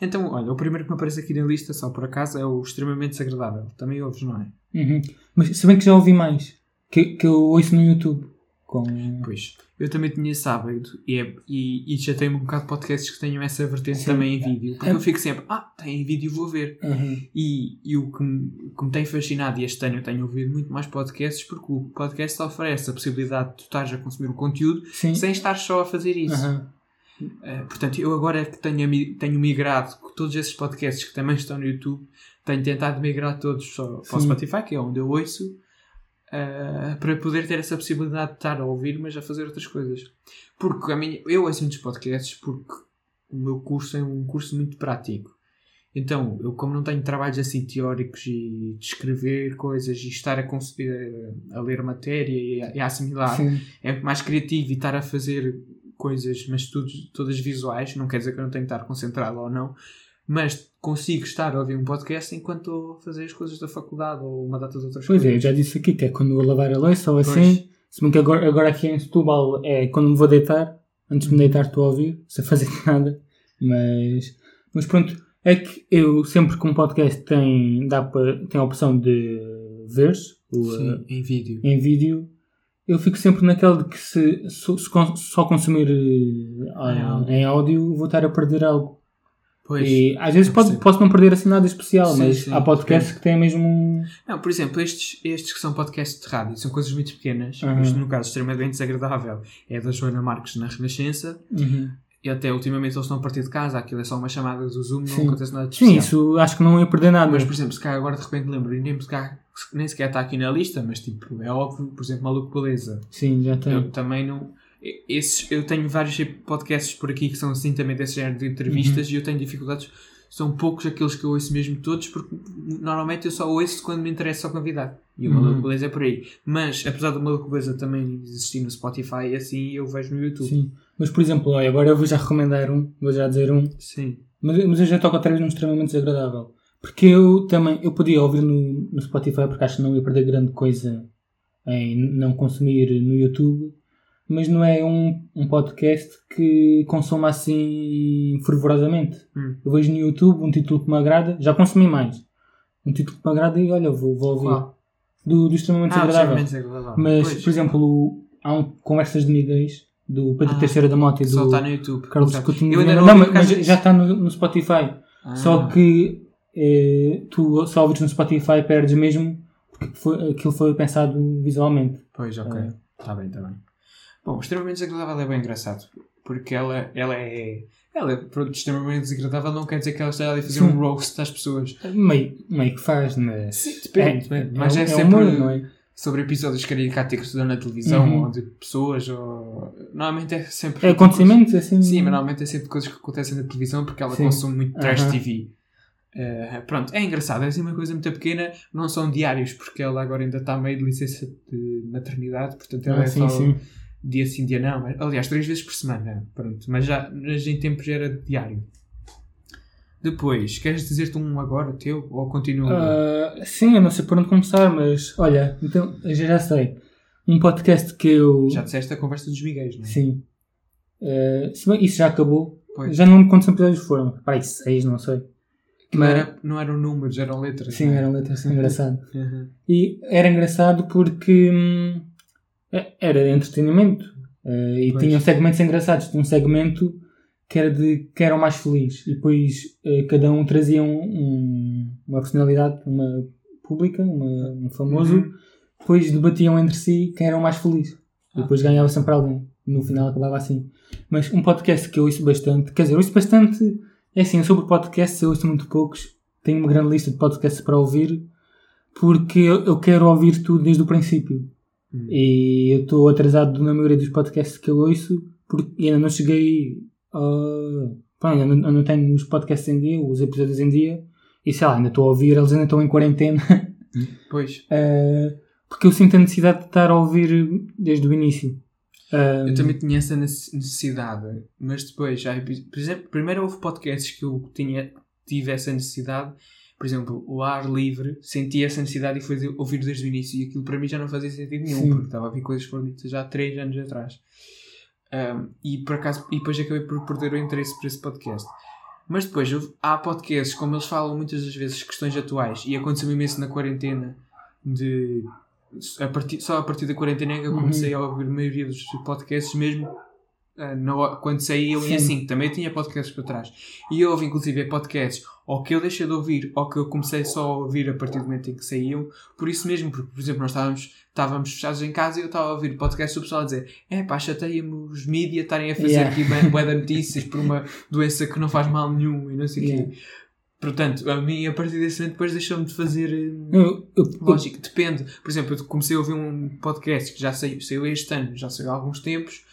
Então, olha, o primeiro que me aparece aqui na lista, só por acaso, é o extremamente desagradável. Também ouves, não é? Uhum. Mas se bem que já ouvi mais. Que, que eu ouço no YouTube. Com... Pois. Eu também tinha hábito e, é, e, e já tenho um bocado de podcasts que tenham essa vertente Sim. também em vídeo. Porque É. eu fico sempre, ah, tem em vídeo, vou ver. Uhum. E, e o que me, que me tem fascinado, e este ano eu tenho ouvido muito mais podcasts, porque o podcast oferece a possibilidade de tu estares a consumir o conteúdo Sim. sem estar só a fazer isso. Uhum. Uh, portanto, eu agora que tenho, tenho migrado com todos esses podcasts que também estão no YouTube, tenho tentado migrar todos só para o. Spotify, que é onde eu ouço, uh, para poder ter essa possibilidade de estar a ouvir, mas a fazer outras coisas. Porque a minha, eu ouço muitos podcasts porque o meu curso é um curso muito prático. Então, eu como não tenho trabalhos assim teóricos e de escrever coisas e estar a, conseguir, a ler matéria e a, e a assimilar, Sim. é mais criativo e estar a fazer coisas, mas tudo, todas visuais, não quer dizer que eu não tenho que estar concentrado ou não, mas consigo estar a ouvir um podcast enquanto estou a fazer as coisas da faculdade ou uma data de outras Pois é, eu coisas. já disse aqui que é quando eu vou lavar a louça ou assim. Pois. Se bem que agora, agora aqui em Setúbal é quando me vou deitar. Antes de me deitar estou a ouvir, sem fazer nada. Mas, mas pronto, é que eu sempre que um podcast tem, dá para, tem a opção de ver Sim, eh, em vídeo. em vídeo, eu fico sempre naquele de que se, se, se só consumir áudio. em áudio vou estar a perder algo. Pois. E às vezes pode, posso não perder assim nada especial, Sim, mas sim, há podcasts que têm mesmo. Não, por exemplo, estes, estes que são podcasts de rádio são coisas muito pequenas. Aham. Isto, no caso, extremamente desagradável. É da Joana Marques na Renascença. Uhum. E até ultimamente eles estão a partir de casa. Aquilo é só uma chamada do Zoom, não Sim. acontece nada de Sim, especial. isso acho que não ia perder nada. Mas, por exemplo, se cá agora de repente lembro, e nem, sequer- nem sequer está aqui na lista, mas tipo, é óbvio, por exemplo, Maluco Beleza. Sim, já tem. Eu também não. Esses, eu tenho vários podcasts por aqui que são assim também desse género de entrevistas e eu tenho dificuldades. São poucos aqueles que eu ouço mesmo todos, porque normalmente eu só ouço quando me interessa o convidado. E o Uhum. Beleza é por aí. Mas, apesar do Maluco Beleza também existir no Spotify, assim eu vejo no YouTube. Sim. Mas, por exemplo, olha, agora eu vou já recomendar um, vou já dizer um, Sim. mas, mas eu já toco vez num extremamente desagradável. Porque eu também, eu podia ouvir no, no Spotify porque acho que não ia perder grande coisa em não consumir no YouTube, mas não é um, um podcast que consuma assim fervorosamente. Hum. Eu vejo no YouTube um título que me agrada, já consumi mais. Um título que me agrada e olha, vou, vou ouvir. Do, do extremamente Ah, desagradável. Mas, Pois. por exemplo, há um Conversas de Miguéis do Pedro Ah, Teixeira da Mota e Só do está no YouTube. Carlos. Coutinho. Eu ainda não não, mas, mas já está no, no Spotify. Ah. Só que eh, tu só ouves no Spotify perdes mesmo porque foi, aquilo foi pensado visualmente. Pois, ok. É. Está bem, está bem. Bom, extremamente desagradável é bem engraçado. Porque ela, ela é. Ela é pronto, extremamente desagradável, não quer dizer que ela esteja ali a fazer um roast às pessoas. Meio, meio que faz, mas. Sim, depende, depende. Mas é, é sempre humor, é? sobre episódios caricatos que se dão na televisão Uhum. ou de pessoas. Ou... Normalmente é sempre. É acontecimentos assim. Sim, mas normalmente é sempre coisas que acontecem na televisão porque ela Sim. consome muito trash Aham. TV. Eh, pronto, é engraçado, é assim uma coisa muito pequena, não são diários, porque ela agora ainda está meio de licença de maternidade, portanto ela Ah, é sim, só sim. Dia sim, dia não. Aliás, três vezes por semana, pronto, mas já mas em tempos era diário. Depois, queres dizer-te um agora, teu, ou continua? Ah, sim, eu não sei por onde começar, mas olha, então já, já sei. Um podcast que eu. Já disseste a conversa dos Miguéis, não é? Sim. Eh, se bem, isso já acabou. Pois. Já não lembro quantos episódios foram. Aí, seis, não sei. Mas- era, não eram números, eram letras. Sim, é? eram letras assim, engraçado. Uhum. E era engraçado porque hum, era entretenimento. Eh, e Pois. tinham segmentos engraçados. Tinha um segmento que era de que era o mais feliz. E depois eh, cada um trazia um- um- uma personalidade, uma pública, uma- um famoso. Uhum. Depois debatiam entre si quem era o mais feliz. E Ah. depois ganhava sempre alguém. No final acabava assim. Mas um podcast que eu ouço bastante, quer dizer, eu ouço bastante É assim, sobre podcasts eu ouço muito poucos. Tenho uma grande lista de podcasts para ouvir porque eu eu quero ouvir tudo desde o princípio. Hum. E eu estou atrasado na maioria dos podcasts que eu ouço porque ainda não cheguei a. Pá, ainda não, não tenho os podcasts em dia, os episódios em dia. E sei lá, ainda estou a ouvir, eles ainda estão em quarentena. Pois. Eh, porque eu sinto a necessidade de estar a ouvir desde o início. Eh, Eu também tinha essa nece- necessidade, mas depois, epi- por exemplo, primeiro houve podcasts que eu tinha, tive essa necessidade, por exemplo, o ar livre, senti essa necessidade e foi de ouvir desde o início, e aquilo para mim já não fazia sentido nenhum, Sim. porque estava a ouvir coisas que foram ditas já há 3 anos atrás. Um, e por acaso, e depois acabei por perder o interesse por esse podcast. Mas depois há podcasts, como eles falam muitas das vezes questões atuais, e aconteceu imenso na quarentena, de a partir, só a partir da quarentena é que eu Uhum. comecei a ouvir a maioria dos podcasts, mesmo na hora- quando saíam Sim. e assim, também tinha podcasts para trás. E eu ouvi inclusive podcasts ou que eu deixei de ouvir ou que eu comecei só a ouvir a partir do momento em que saíam, por isso mesmo, porque por exemplo nós estávamos, estávamos fechados em casa e eu estava a ouvir podcasts do pessoal a dizer é pá, chateia-me os mídia estarem a fazer Yeah. aqui bué- de notícias por uma doença que não faz mal nenhum e não sei o Yeah. quê. Portanto, a mim a partir desse momento depois deixou-me de fazer. eu, eu- eu- Lógico, depende. Por exemplo, eu comecei a ouvir um podcast que já saiu, saiu este ano, já saiu há alguns tempos.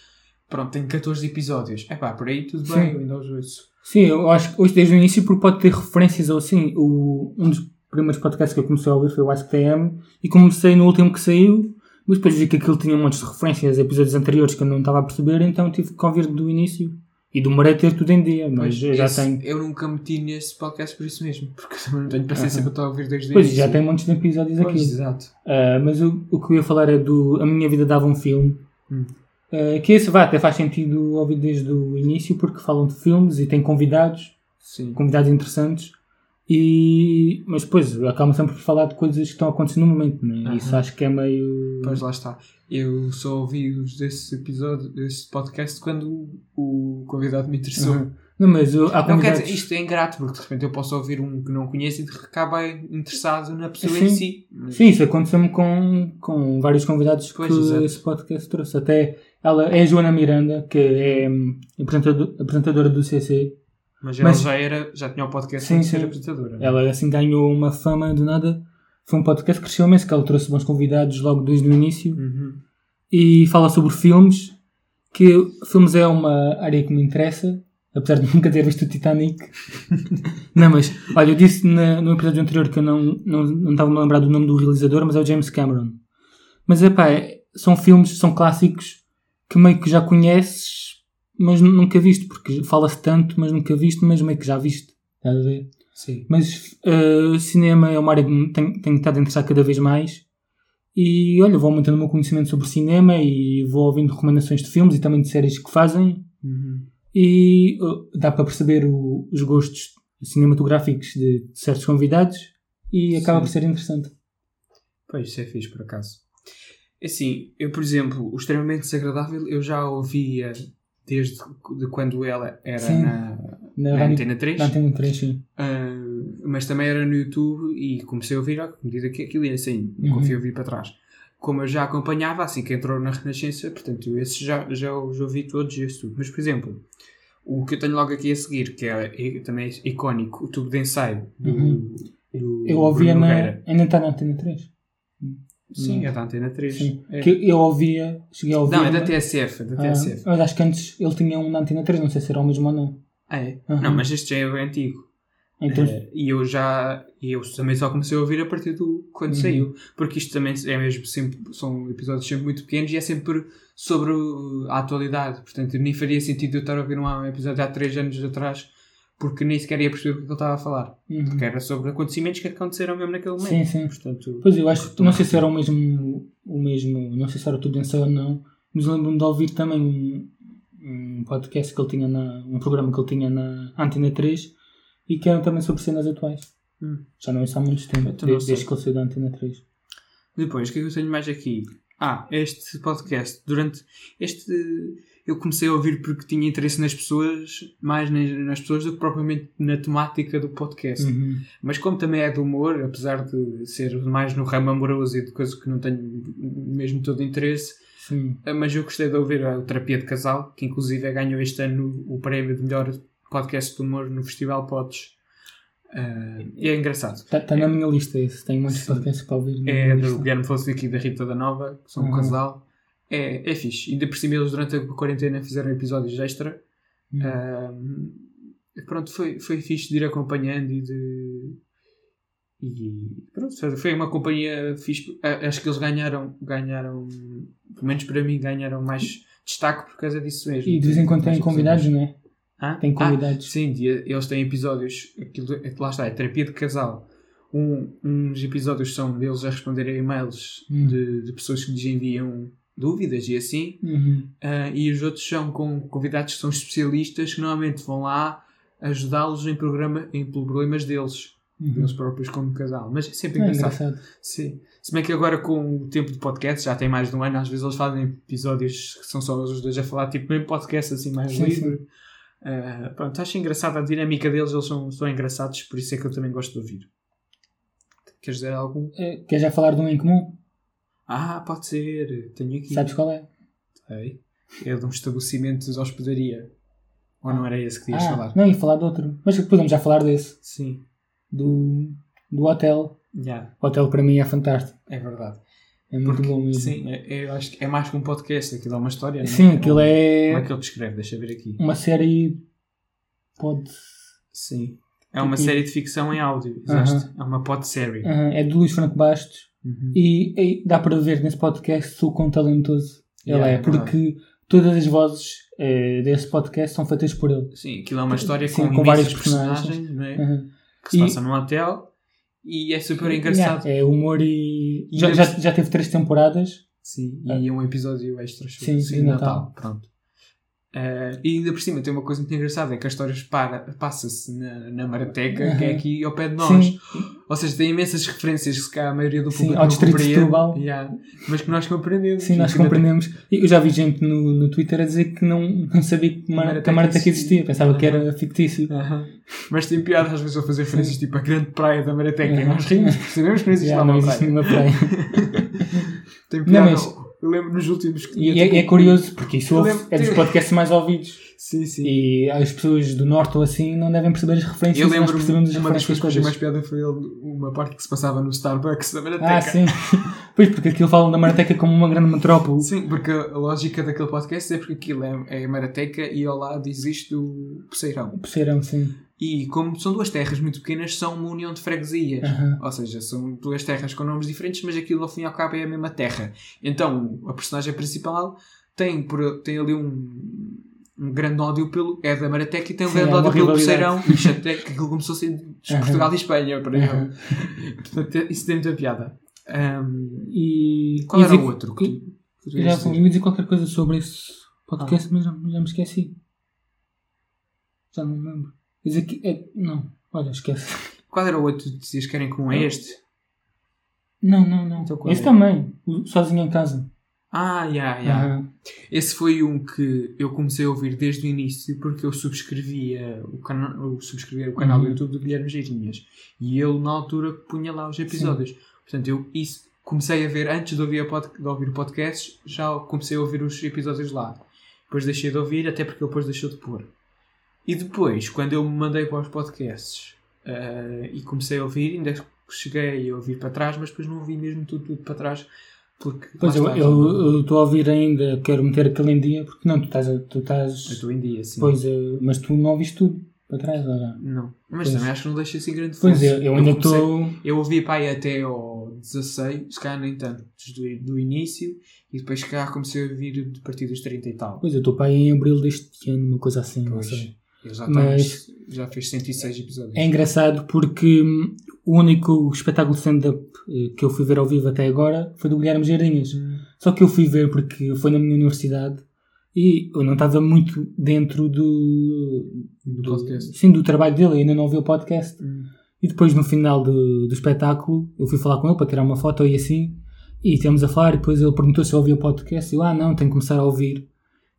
Pronto, tem 14 episódios. É pá, por aí tudo Sim. bem, eu ainda os ouço. Sim, eu acho que hoje desde o início porque pode ter referências ou assim. O, um dos primeiros podcasts que eu comecei a ouvir foi o Ask TM e comecei no último que saiu, mas depois vi que aquilo tinha um monte de referências a episódios anteriores que eu não estava a perceber, então tive que ouvir do início. E demorei a ter tudo em dia, mas Pois, já esse- tenho. Eu nunca meti nesse podcast por isso mesmo, porque também não tenho paciência Aham. para estar a ouvir desde Pois, já tem montes de episódios Pois, aqui. exato. Ah, mas o, o que eu ia falar é do A Minha Vida Dava um Filme. Hum. Ah, que esse vá, até faz sentido ouvir desde o início porque falam de filmes e tem convidados, Sim. convidados interessantes. E, mas depois acabam sempre por falar de coisas que estão acontecendo no momento, né? Isso acho que é meio. Pois lá está. Eu só ouvi os desse episódio, desse podcast, quando o, o convidado me interessou. Não, mas eu- há Não convidados. dizer, isto é ingrato, porque de repente eu posso ouvir um que não conheço e de acaba interessado na pessoa Sim. em si. Mas- Sim, isso aconteceu-me com, com vários convidados Pois, que exato. esse podcast trouxe. Até ela é a Joana Miranda, que é hum, apresentado- apresentadora do CC. Mas ela Mas- já, era, já tinha o podcast Sim, sem ser sim. apresentadora. Ela assim ganhou uma fama do nada. Foi um podcast que cresceu imenso, que ela trouxe bons convidados logo desde o início. Uhum. E fala sobre filmes, que filmes é uma área que me interessa, apesar de nunca ter visto o Titanic. não, mas, olha, eu disse na- no episódio anterior que eu não, não, não estava a me lembrar do nome do realizador, mas é o James Cameron. Mas, é pá, são filmes, são clássicos que meio que já conheces, mas nu- nunca viste, porque fala-se tanto, mas nunca viste, mas meio que já viste. Estás a ver? Sim. Mas eh, cinema é uma área que tenho, tenho estado a interessar cada vez mais. E olha, vou aumentando o meu conhecimento sobre cinema e vou ouvindo recomendações de filmes e também de séries que fazem. Uhum. E eh, dá para perceber o- os gostos cinematográficos de, de certos convidados e acaba Sim. por ser interessante. Pois, isso é fixe, por acaso. Assim, eu, por exemplo, o Extremamente Desagradável eu já ouvia desde de quando ela era Sim. na, Na, na Antena 3. na Antena 3, sim. Ah, mas também era no YouTube e comecei a ouvir à medida que aquilo ia assim, Uhum. confio a ouvir para trás. Como eu já acompanhava, assim que entrou na Renascença, portanto, esses já, já os ouvi todos e tudo. Mas, por exemplo, o que eu tenho logo aqui a seguir, que é, é também icónico, o tubo de ensaio do, Uhum. do Eu ouvia na. Ainda está na Antena 3. Sim, é da Antena 3. Sim. É. Que eu ouvia, cheguei a ouvir. Não, é da TSF, é da Ah, TSF. mas acho que antes ele tinha um na Antena 3, não sei se era o mesmo ou não. Ah, é? Uhum. Não, mas este já é antigo. Então, Eh, e eu já e eu também só comecei a ouvir a partir do quando Uhum. saiu porque isto também é mesmo sempre são episódios sempre muito pequenos e é sempre sobre a atualidade portanto nem faria sentido eu estar a ouvir um episódio há 3 anos atrás porque nem sequer ia perceber o que ele estava a falar uhum. porque era sobre acontecimentos que aconteceram mesmo naquele momento Sim, sim. portanto Pois eu acho que não sei se era o mesmo, o mesmo, não sei se era tudo em ou não, mas lembro-me de ouvir também um, um podcast que ele tinha na, um programa que ele tinha na Antena 3 e que era também sobre cenas atuais. Hum. Já não isso há muito tempo, desde, desde que ele saiu da Antena 3. Depois, o que é que eu tenho mais aqui? Ah, este podcast, durante este eu comecei a ouvir porque tinha interesse nas pessoas, mais nas, pessoas do que propriamente na temática do podcast. Uhum. Mas como também é de humor, apesar de ser mais no ramo amoroso e de coisas que não tenho mesmo todo interesse, Sim. eh, mas eu gostei de ouvir a Terapia de Casal, que inclusive ganhou este ano o prémio de melhor podcast de humor no Festival Podes. Ah, e é engraçado. Está tá na minha lista esse. Tenho muitos podcasts para ouvir. É do. Guilherme Fonseca e da Rita da Nova, que são um Uhum. casal. É, é fixe. Ainda por cima eles durante a quarentena fizeram episódios extra. Hum. Ah, pronto, foi, foi fixe de ir acompanhando e de. E pronto, foi- uma companhia fixe. Acho que eles ganharam, ganharam, pelo menos para mim, ganharam mais destaque por causa disso mesmo. E de vez em quando têm convidados, não é? Hã? Tem Ah, convidados. sim, e eles têm episódios, aquilo, é lá está, é terapia de casal. Um, uns episódios são deles a responderem a e-mails Hum. de, de pessoas que lhes enviam dúvidas e assim. Uhum. Ah, e os outros são com convidados que são especialistas que normalmente vão lá ajudá-los em, programa, em problemas deles, Uhum. deles próprios como casal. Mas é sempre É engraçado. engraçado. Sim. Se bem que agora com o tempo de podcast, já tem mais de um ano, às vezes eles fazem episódios que são só os dois a falar, tipo mesmo podcast assim mais Sim, livre. Ah, pronto, acho engraçado a dinâmica deles, eles são, são engraçados, por isso é que eu também gosto de ouvir. Queres dizer algum? É, Quer já falar de um em comum? Ah, pode ser, tenho aqui. Sabes qual é? Sei. É de um estabelecimento de hospedaria. Ou não era esse que querias Ah, falar? não, ia falar de outro. Mas podemos já falar desse. Sim, Do, do hotel. já, O hotel para mim é fantástico. é verdade. É muito Porque, bom mesmo. Sim, é, eu acho que é mais que um podcast, aquilo é uma história. não é? Sim, aquilo Como é é que ele descreve? Deixa eu ver aqui. uma série. Pode. Sim. É uma Tipo- série de ficção em áudio. Aham. existe. É uma pod série. Aham, é de Luís Franco Bastos. Uhum. E, e dá para ver nesse podcast o quão talentoso ele Yeah, é. é verdade. Porque todas as vozes eh, desse podcast são feitas por ele. Sim, aquilo é uma história Sim, com, com vários personagens. personagens, é? Aham. que se E- passa num hotel e é super engraçado. Yeah, é humor e. E já, já, já teve três temporadas. Sim, e é um episódio extra Sim, sim, de Natal. Natal. Pronto. Eh, e ainda por cima tem uma coisa muito engraçada: é que a história para- passa-se na, na Marateca, que é Aham. aqui ao pé de nós. Sim. Ou seja, tem imensas referências que a maioria do Sim, público ao não distrito de Setúbal. Yeah, mas que nós compreendemos. Sim, nós compreendemos. Eu já vi gente no, no Twitter a dizer que não, não sabia que Mar- que a Marateca existia. Pensava que era fictício. Aham. Mas tem piada às vezes a fazer referências tipo a grande praia da Marateca e nós rimos porque sabemos que não existe Já lá não uma existe praia. nenhuma praia. Tem Não, piada. mas- Eu lembro nos últimos que E é, tipo, é curioso porque isso é dos podcasts mais ouvidos. Sim, sim. E as pessoas do Norte ou assim não devem perceber as referências. Eu nós lembro percebemos as uma das coisas que achei mais piada foi uma parte que se passava no Starbucks da Marateca. Ah, sim. pois, porque aquilo falam da Marateca como uma grande metrópole. Sim, porque a lógica daquele podcast é porque aquilo é, é Marateca e ao lado existe o Poceirão. Perceberam, sim. E como são duas terras muito pequenas, são uma união de freguesias. Aham. Ou seja, são duas terras com nomes diferentes, mas aquilo ao fim e ao cabo é a mesma terra. Então, a personagem principal tem, por, tem ali um, um grande ódio pelo. É da e tem um Sim, grande é ódio pelo. Poceirão. E chateia que aquilo começou a ser de. Portugal e Espanha. Para ele. Portanto, isso tem muita piada. Ahm, E. qual ia era o outro que poderias já ia dizer qualquer coisa sobre esse podcast, Ah. mas já, já me esqueci. Já não me lembro. Ia dizer que. É, não, olha, esquece. Qual era o outro que dizias que querem com este? Não, não, não. Então esse é? também. Sozinho em casa. Ah, já, já. Aham. Esse foi um que eu comecei a ouvir desde o início porque eu subscrevia o, cana eu subscrevia o canal do Uhum. YouTube do Guilherme Geirinhas e ele na altura punha lá os episódios. Portanto, eu isso comecei a ver antes de ouvir, pod de ouvir podcasts, já comecei a ouvir os episódios lá. Depois deixei de ouvir, até porque ele depois deixou de pôr. E depois, quando eu me mandei para os podcasts eh, e comecei a ouvir, ainda cheguei a ouvir para trás, mas depois não ouvi mesmo tudo, tudo para trás. Porque, Pois eu eu- eu estou a ouvir ainda, quero meter aquele em dia, porque não, tu estás. Tu Eu estás estou em dia, sim. pois, eh, mas tu não ouviste tudo para trás, ou? Não. Mas Pois. também acho que não deixa assim grande Pois força. eu, eu ainda estou. Eu ouvi aí até ao 16, se calhar nem tanto, desde do, do início, e depois se calhar comecei a ouvir a partir dos 30 e tal. Pois eu estou para aí em abril deste ano, uma coisa assim, não Pois. sei. Ele já, Mas- já fez 106 episódios. É engraçado porque hum, o único espetáculo de stand-up eh, que eu fui ver ao vivo até agora foi do Guilherme Geirinhas. Hum. Só que eu fui ver porque foi na minha universidade e eu não estava muito dentro do, Do podcast. Sim, do trabalho dele, ainda não ouvi o podcast. Hum. E depois no final do, do espetáculo eu fui falar com ele para tirar uma foto e assim. E temos a falar e depois ele perguntou se eu ouvia o podcast e eu, ah não, tenho que começar a ouvir.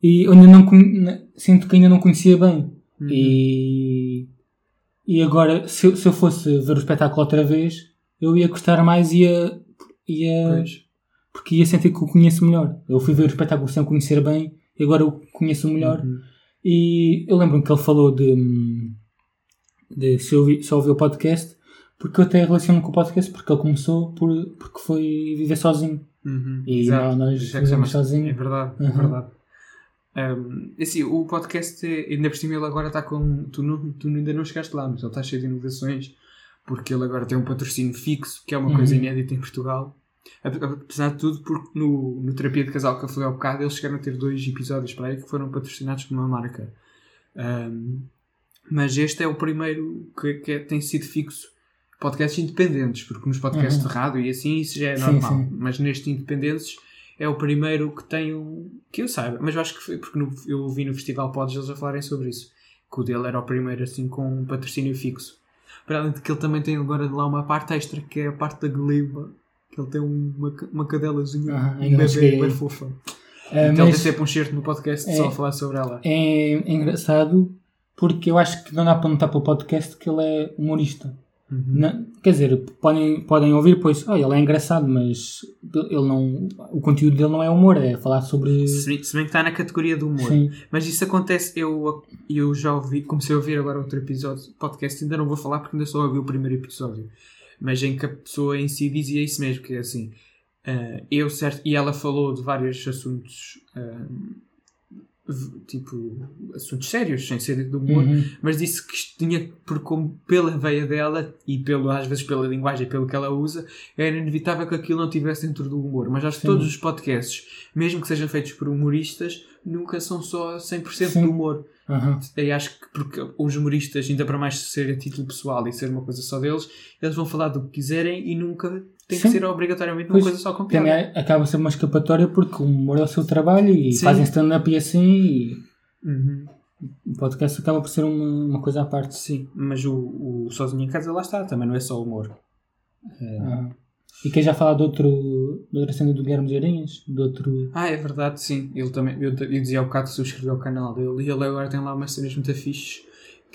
E eu ainda não sinto que ainda não conhecia bem. Uhum. E, e agora, se eu, se eu fosse ver o espetáculo outra vez, eu ia gostar mais e ia, ia, Pois. porque ia sentir que o conheço melhor. Eu fui ver o espetáculo sem o conhecer bem e agora o conheço melhor. Uhum. E eu lembro-me que ele falou de, de se ouvi, só ouviu o podcast, porque eu até relaciono com o podcast porque ele começou por, porque foi viver sozinho. Uhum, E exato. nós é vivemos sozinho. É verdade, é Uhum. verdade. Um, assim, o podcast, é- ainda por cima, ele agora está com. Tu, não, tu ainda não chegaste lá, mas ele está cheio de inovações, porque ele agora tem um patrocínio fixo, que é uma Uhum. coisa inédita em Portugal. Ape- Apesar de tudo, porque no, no Terapia de Casal que eu falei ao bocado, eles chegaram a ter dois episódios para aí que foram patrocinados por uma marca. Um, mas este é o primeiro que, que é- tem sido fixo. Podcasts independentes, porque nos podcasts Uhum. de rádio e assim isso já é Sim, normal. sim. Mas nestes independentes é o primeiro que tem que eu saiba. Mas eu acho que foi porque no- eu vi no Festival Pods eles a falarem sobre isso. Que o dele era o primeiro assim com um patrocínio fixo. Para além de que ele também tem agora lá uma parte extra que é a parte da gleba. Que ele tem uma, uma cadelazinha, Aham, um bebê bem fofa. Ah, então mas tem sempre um certo no podcast É- só a falar sobre ela. é, é engraçado porque eu acho que não dá para notar pelo podcast que ele é humorista. Uhum. Não- quer dizer, podem, podem ouvir, pois, oh, ele é engraçado, mas ele não, o conteúdo dele não é humor, é falar sobre. Se bem, se bem que está na categoria do humor. Sim, Mas isso acontece, eu, eu já ouvi, comecei a ouvir agora outro episódio podcast, ainda não vou falar porque ainda só ouvi o primeiro episódio, mas em que a pessoa em si dizia isso mesmo, que é assim, ah, eu certo, e ela falou de vários assuntos, v- tipo, assuntos sérios, sem ser do humor, Uhum. mas disse que isto tinha, por como, pela veia dela e pelo, às vezes pela linguagem, pelo que ela usa, era inevitável que aquilo não estivesse dentro do humor. Mas acho que todos os podcasts, mesmo que sejam feitos por humoristas, nunca são só 100% Sim. do humor. Aham. E acho que porque os humoristas, ainda para mais ser a título pessoal e ser uma coisa só deles, eles vão falar do que quiserem e nunca tem que Sim. ser obrigatoriamente uma Pois, coisa só com piada. Também acaba a ser uma escapatória porque o humor é o seu trabalho e Sim. fazem stand-up e assim e Uhum. o podcast acaba por ser uma, uma coisa à parte. Sim, mas o, o Sozinho em Casa lá está, também não é só humor. É. Ah. E quem já falar de, outro, de outra cena do Guilherme de Aranhas? De outro. Ah, é verdade, sim. Ele também, eu, eu dizia ao bocado que subscrevi ao canal dele e ele agora tem lá umas cenas muito fixes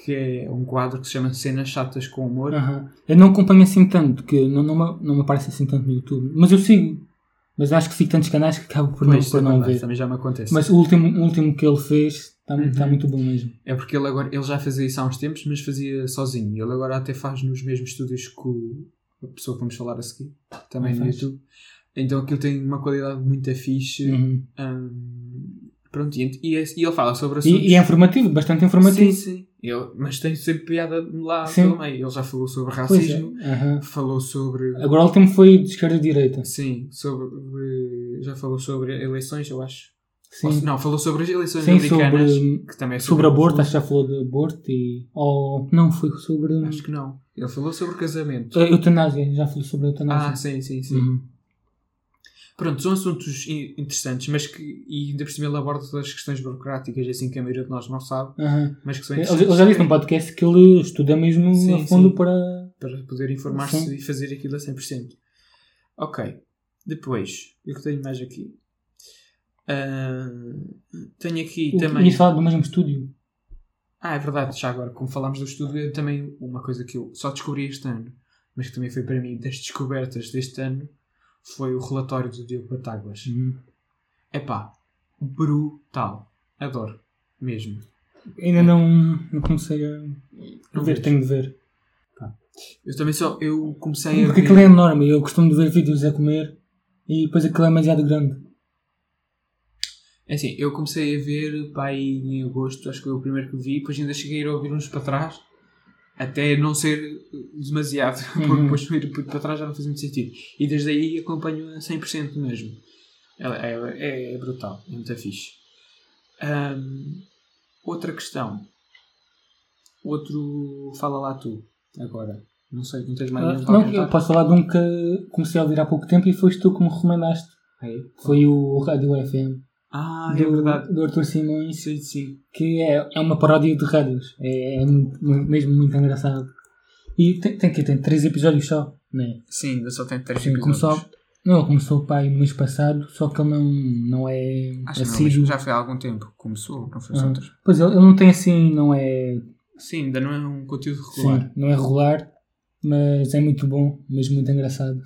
que é um quadro que se chama Cenas Chatas com Humor. Aham. Eu não acompanho assim tanto, que não, não, me, não me aparece assim tanto no YouTube. Mas eu sigo. Mas acho que sigo tantos canais que acabo por não, Pois, por não ver. também já me acontece. Mas o último, o último que ele fez está Uhum. tá muito bom mesmo. É porque ele agora ele já fazia isso há uns tempos, mas fazia sozinho. Ele agora até faz nos mesmos estúdios que o- a pessoa que vamos falar a seguir, também no. YouTube. Então aquilo tem uma qualidade muito fixe. Uhum. Hum, pronto, e, e, e ele fala sobre assuntos. E, e é informativo, bastante informativo. Sim, sim. Ele, mas tem sempre piada lá Sim. pelo meio. Ele já falou sobre é. racismo, Aham. falou sobre. Agora o último foi de esquerda e direita. Sim, sobre. Já falou sobre eleições, eu acho. Sim, não, falou sobre as eleições Sim, americanas. sobre- que também é sobre super aborto, acho que já falou de aborto e. Ou. Não, foi sobre. Acho que não. Ele falou sobre casamento. a Eutanásia, já falou sobre a eutanásia. Ah, sim, sim, sim. Uhum. Pronto, são assuntos in- interessantes, mas que, e ainda por cima ele aborda todas as questões burocráticas, assim que a maioria de nós não sabe, Aham. mas que são Ele interessantes ele já disse num podcast que ele estuda mesmo Sim, a fundo sim. para. para poder informar-se e fazer aquilo a 100%. Ok, depois, o que tenho mais aqui? Ah, tenho aqui também. Ias falar do mesmo estúdio. Ah, é verdade, já agora, como falámos do estudo, eu também, uma coisa que eu só descobri este ano, mas que também foi para mim das descobertas deste ano, foi o relatório do Diogo Batáguas. Uhum. Epá, brutal. Adoro. Mesmo. Ainda não, não comecei a Não ver, vês? tenho de ver. Eu também só, eu comecei a Porque ver... aquilo é enorme, eu costumo ver vídeos a comer e depois aquilo é demasiado grande. É assim, eu comecei a ver, pá, aí em agosto, acho que foi o primeiro que vi, depois ainda cheguei a ir ouvir uns para trás, até não ser demasiado, porque Uhum. depois ir para trás já não faz muito sentido. E desde aí acompanho a 100% mesmo. Ela É, é, é brutal, é muito fixe. Ahm, outra questão. Outro. Fala lá tu, agora. Não sei, não tens mais Ah, nenhum não, eu posso falar de um que comecei a ouvir há pouco tempo e foste tu que me recomendaste. É. Foi o Rádio FM. Ah, é do, verdade. do Arthur Simões, Sim, sim. que é, é uma paródia de rádios. É, é muito- mesmo muito engraçado. E tem, tem que tem três episódios só, né? Sim, ainda só tem três Sim, episódios. começou, não, ele começou pá, aí no mês passado, só que ele não, não é Acho que assíduo. mas já foi há algum tempo. Começou, não foi só Ah. três. Pois ele, ele não tem assim, não é Sim, ainda não é um conteúdo regular. Sim, não é regular, mas é muito bom, mesmo muito engraçado.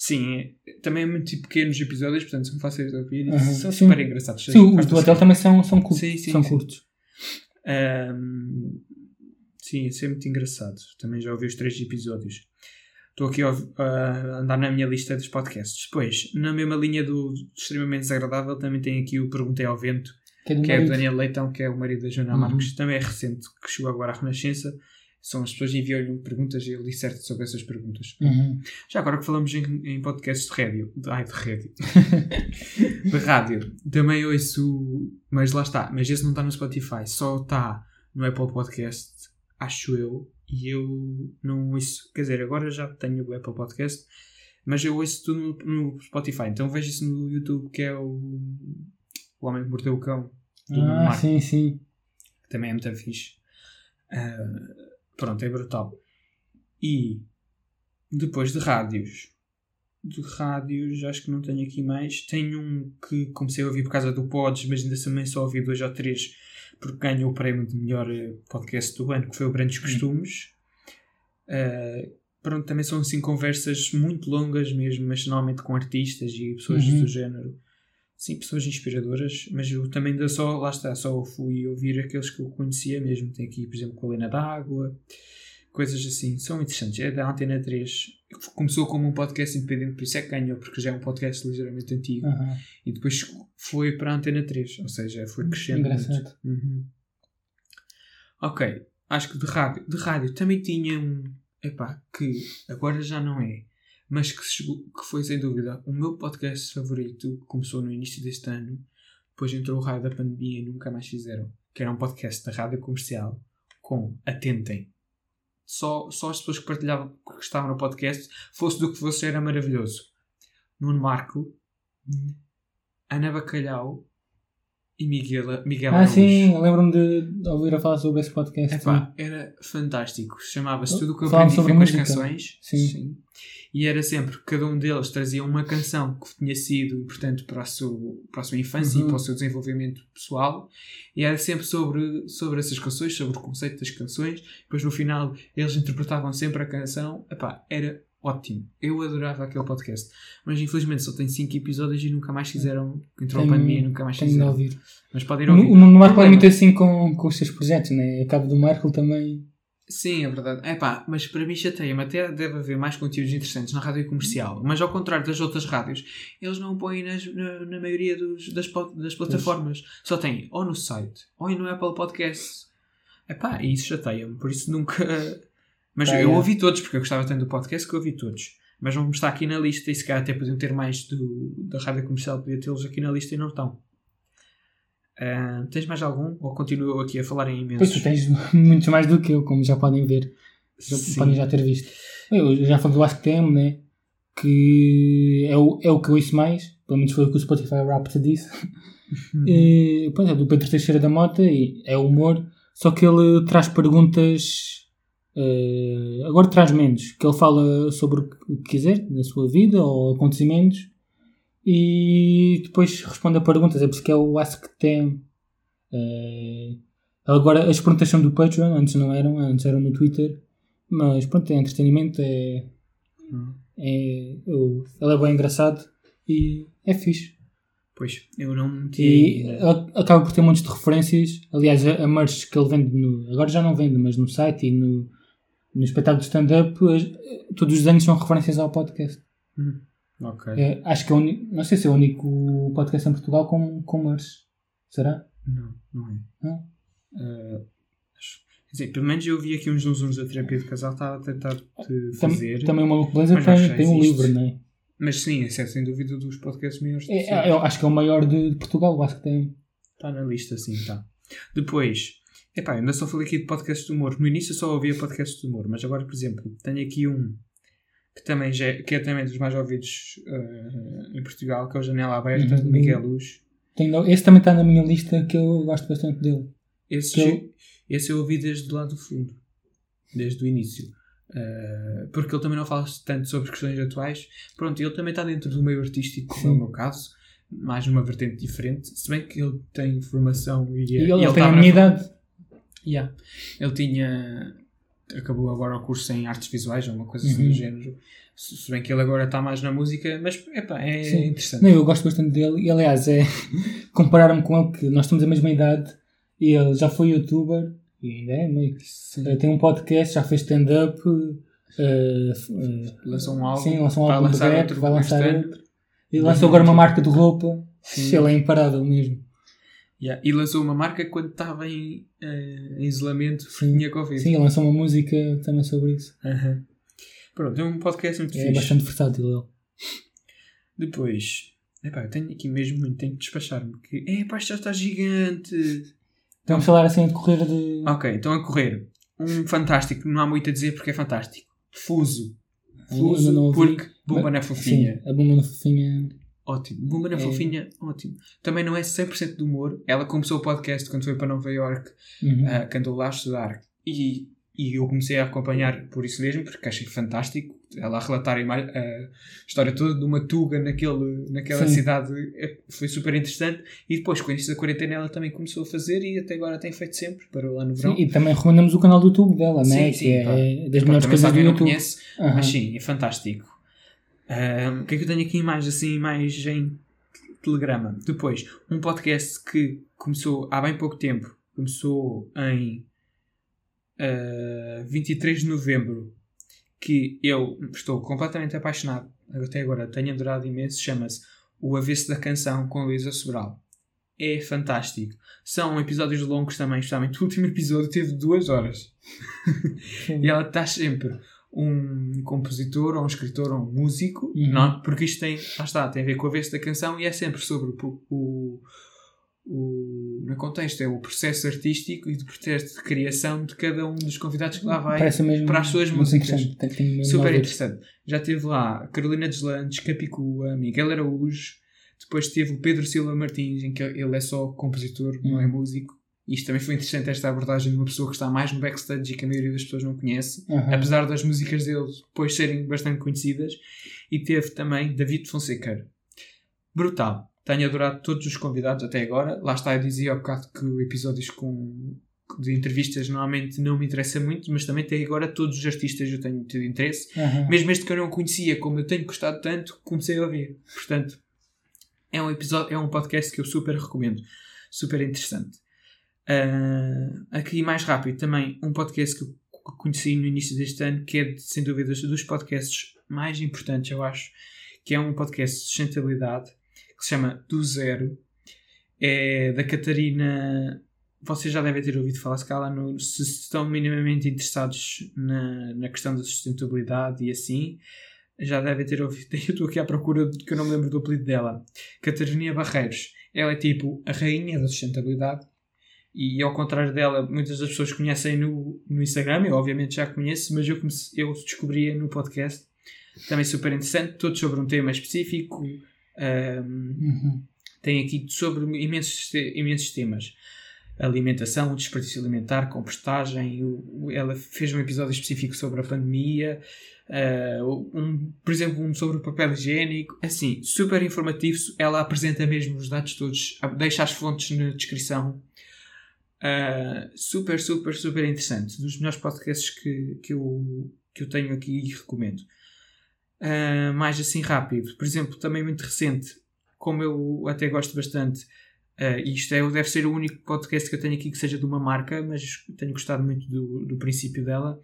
Sim, é- também é muito tipo pequenos episódios, portanto são fáceis de ouvir e Uhum, são sim. super engraçados. Sim, os do hotel também são, são, curtos, Sim, sim, são sim. curtos. Ahm, sim, isso é muito engraçado. Também já ouvi os três episódios. Estou aqui a, a andar na minha lista dos podcasts. Depois, na mesma linha do extremamente desagradável, também tem aqui o Perguntei ao Vento, Que é do que é. Daniel Leitão, que é o marido da Joana Uhum. Marques. Também é recente, que chegou agora à Renascença. São as pessoas enviam-lhe perguntas e ele disserte sobre essas perguntas. Uhum. Já agora que falamos em, em podcasts de rádio, de- ai, de rádio, de rádio, também ouço, mas lá está, mas esse não está no Spotify, só está no Apple Podcast, acho eu, e eu não ouço, quer dizer, agora já tenho o Apple Podcast, mas eu ouço tudo no, no Spotify, então vejo isso no YouTube, que é o, o Homem que Mordeu o Cão, do Ah, Marco, sim, sim. que também é muito fixe. Ah, pronto, é brutal. E depois de rádios, de rádios, acho que não tenho aqui mais. Tenho um que comecei a ouvir por causa do Pods, mas ainda também só ouvi dois ou três, porque ganhou o prémio de melhor eh, podcast do ano, que foi o Grandes Costumes. Ah, pronto, também são assim conversas muito longas mesmo, mas normalmente com artistas e pessoas Uhum. do género. Sim, pessoas inspiradoras, mas eu também ainda só, lá está, só fui ouvir aqueles que eu conhecia mesmo. Tem aqui, por exemplo, Colina d'Água, coisas assim, são interessantes. É da Antena 3. Começou como um podcast independente, por isso é que ganhou, porque já é um podcast ligeiramente antigo. Aham. E depois foi para a Antena 3, ou seja, foi crescendo. Engraçado. Uhum. Ok, acho que de rádio, de rádio também tinha um, epá, que agora já não é, mas que, chegou- que foi sem dúvida o meu podcast favorito, que começou no início deste ano, depois entrou o raio da pandemia e nunca mais fizeram, que era um podcast da rádio comercial com Atentem. Só, só as pessoas que partilhavam, que estavam no podcast, fosse do que fosse, era maravilhoso. Nuno Marco, Ana Bacalhau e Miguel, Miguel Ah, Araújo. sim, lembro-me de ouvir a falar sobre esse podcast. Epá, era fantástico. Chamava-se Tudo o que eu Falavam aprendi sobre foi com as música. canções. Sim. E era sempre, cada um deles trazia uma canção que tinha sido importante para a sua, para a sua infância Uhum. e para o seu desenvolvimento pessoal. E era sempre sobre, sobre essas canções, sobre o conceito das canções. Depois no final eles interpretavam sempre a canção. Epá, era ótimo. Eu adorava aquele podcast. Mas infelizmente só tem 5 episódios e nunca mais fizeram. Entrou a Tenho- pandemia e nunca mais de fizeram. ouvir. Mas podem O, ouvir. o Nuno Marco é muito assim com, com os seus projetos, né? A cabo do Marco também. Sim, é verdade. É pá, mas para mim chateia-me. Até deve haver mais conteúdos interessantes na rádio comercial. Mas ao contrário das outras rádios, eles não põem nas- na, na maioria dos- das, das plataformas. Só tem ou no site ou no Apple Podcasts. É pá, e isso chateia-me. Por isso nunca. Mas Tá, eu é. ouvi todos, porque eu gostava tanto do podcast que eu ouvi todos. Mas não está aqui na lista e se calhar até podiam ter mais do, da rádio comercial, podia tê-los aqui na lista e não estão. Ah, tens mais algum? Ou continuo aqui a falar em Pois imensos? tu tens muitos mais do que eu, como já podem ver. Já Sim. podem já ter visto. Eu já falei do Ask Them, né? Que é o, é o que eu ouço mais. Pelo menos foi o que o Spotify Wrapped disse. Uhum. E, pois é, do Pedro Teixeira da Mota. E é humor. Só que ele traz perguntas. Eh, agora traz menos. Que ele fala sobre o que quiser na sua vida ou acontecimentos. E depois responde a perguntas. É por isso que é o Ask Them. Eh, agora as perguntas são do Patreon. Antes não eram. Antes eram no Twitter. Mas pronto, é entretenimento. É, é, eu- ele é bem engraçado. E é fixe. Pois, eu não meti E acaba por ter montes de referências. Aliás, a, a merch que ele vende, no, agora já não vende, mas no site e no, no espetáculo de stand-up, todos os anos são referências ao podcast. Ok. É, acho que é o único, não sei se é o único podcast em Portugal com, com merch. Será? Não, não é. Não? Ah, acho- quer dizer, pelo menos eu vi aqui uns zooms da terapia de casal, estava a tentar Tam- fazer. também Maluco Beleza tem, tem um livro, não é? Mas sim, esse é sem dúvida dos podcasts maiores de É, é, eu acho que é o maior de, de Portugal, acho que tem. Está na lista, sim, está. Depois, epá, ainda só falei aqui de podcasts de humor. No início eu só ouvia podcasts de humor, mas agora, por exemplo, tenho aqui um que, também já, é- que é também dos mais ouvidos ah, em Portugal, que é o Janela Aberta, Uhum. de Miguel Luz. Tem- esse também está na minha lista que eu gosto bastante dele. Esse, eu- esse eu ouvi desde lá do fundo, desde o início. Uh, porque ele também não fala tanto sobre questões atuais. Pronto, ele também está dentro do meio artístico, como é meu caso, mais numa vertente diferente. Se bem que ele tem formação e, E ele, ele tem a minha idade. Yeah. Ele tinha. Acabou agora o curso em artes visuais, ou uma coisa assim Uhum. do género. Se bem que ele agora está mais na música, mas epá, é Sim. interessante. Não, eu gosto bastante dele. E aliás, é comparar-me com ele, que nós temos a mesma idade E ele já foi youtuber e ainda é meio que. Eh, Tem um podcast, já fez stand-up. eh, Lançou um álbum. Sim, lançou um vai álbum de lançar outro vai lançar outro. E lançou agora uma marca de roupa. Sim. Ele é imparável mesmo. Yeah, E lançou uma marca quando estava em, eh, em isolamento tinha Covid. Sim, lançou uma música também sobre isso. Pronto, é um podcast muito É fixe. bastante versátil ele. Depois, epá, eu tenho aqui mesmo muito, tenho que despachar-me. Que, epá, isto já está gigante. Vamos falar assim a decorrer de. Ok, então a correr. Um fantástico, não há muito a dizer porque é fantástico. Fuso. Fuso, porque Bomba na Fofinha. Sim, a bomba na fofinha. Ótimo. Bomba na É. Fofinha, ótimo. Também não é 100% de humor. Ela começou o podcast quando foi para Nova York, Uhum. que andou lá a estudar. E, e eu comecei a acompanhar por isso mesmo, porque achei fantástico. Ela a relatar a, a história toda de uma tuga naquele, naquela Sim. cidade é- foi super interessante. E depois, com o início da quarentena, ela também começou a fazer e até agora tem feito sempre, para lá no verão. Sim, e também recomendamos o canal do YouTube dela, Sim, né? sim, que é pá. das Pá, melhores coisas do YouTube. conhece, Aham. mas sim, é fantástico. Ahm, o que é que eu tenho aqui mais assim, mais em telegrama? Depois, um podcast que começou há bem pouco tempo, começou em ah, 23 de novembro, que eu estou completamente apaixonado, até agora tenho adorado imenso, chama-se O Avesso da Canção com Luísa Sobral. É fantástico. São episódios longos também, especialmente o último episódio teve duas horas. E ela está sempre um compositor, ou um escritor, ou um músico, Uhum. não? porque isto tem, lá está, tem a ver com a vez da canção e é sempre sobre o, o, o- no contexto, é o processo artístico e do processo de criação de cada um dos convidados que lá vai. Para as suas músicas. interessante. Tem- tem Super interessante. Já teve lá Carolina Deslandes, Capicua, Miguel Araújo, depois teve o Pedro Silva Martins, em que ele é só compositor, não é Uhum. músico. Isto também foi interessante, esta abordagem de uma pessoa que está mais no backstage e que a maioria das pessoas não conhece Aham. apesar das músicas dele depois serem bastante conhecidas. E teve também David Fonseca. Brutal. Tenho adorado todos os convidados até agora. Lá está, eu dizia há bocado que episódios com, de entrevistas normalmente não me interessa muito, mas também tem agora todos os artistas eu tenho tido interesse. Aham. Mesmo este que eu não conhecia, como eu tenho gostado tanto, comecei a ouvir. Portanto, é um episódio, é um podcast que eu super recomendo. Super interessante. Ah, aqui mais rápido também um podcast que eu conheci no início deste ano, que é sem dúvida dos podcasts mais importantes, eu acho, que é um podcast de sustentabilidade que se chama Do Zero. É da Catarina. Vocês já devem ter ouvido falar, se calhar, no, se estão minimamente interessados na, na questão da sustentabilidade e assim, já devem ter ouvido. Eu estou aqui à procura que eu não me lembro do apelido dela. Catarina Barreiros. Ela é tipo a rainha da sustentabilidade. E ao contrário dela, muitas das pessoas conhecem no, no Instagram, eu obviamente já conheço, mas eu, comecei, eu descobri no podcast. Também super interessante, todos sobre um tema específico. Ahm, Uhum. tem aqui sobre imensos, imensos temas. Alimentação, desperdício alimentar, compostagem. Ela fez um episódio específico sobre a pandemia. ah, um, por exemplo, um sobre o papel higiênico. Assim, super informativo. Ela apresenta mesmo os dados todos, deixa as fontes na descrição. Ah, super, super, super interessante. Dos melhores podcasts que, que, eu, que eu tenho aqui e recomendo. Ah, mais assim rápido. Por exemplo, também muito recente, como eu até gosto bastante, e isto é, deve ser o único podcast que eu tenho aqui que seja de uma marca, mas tenho gostado muito do, do princípio dela,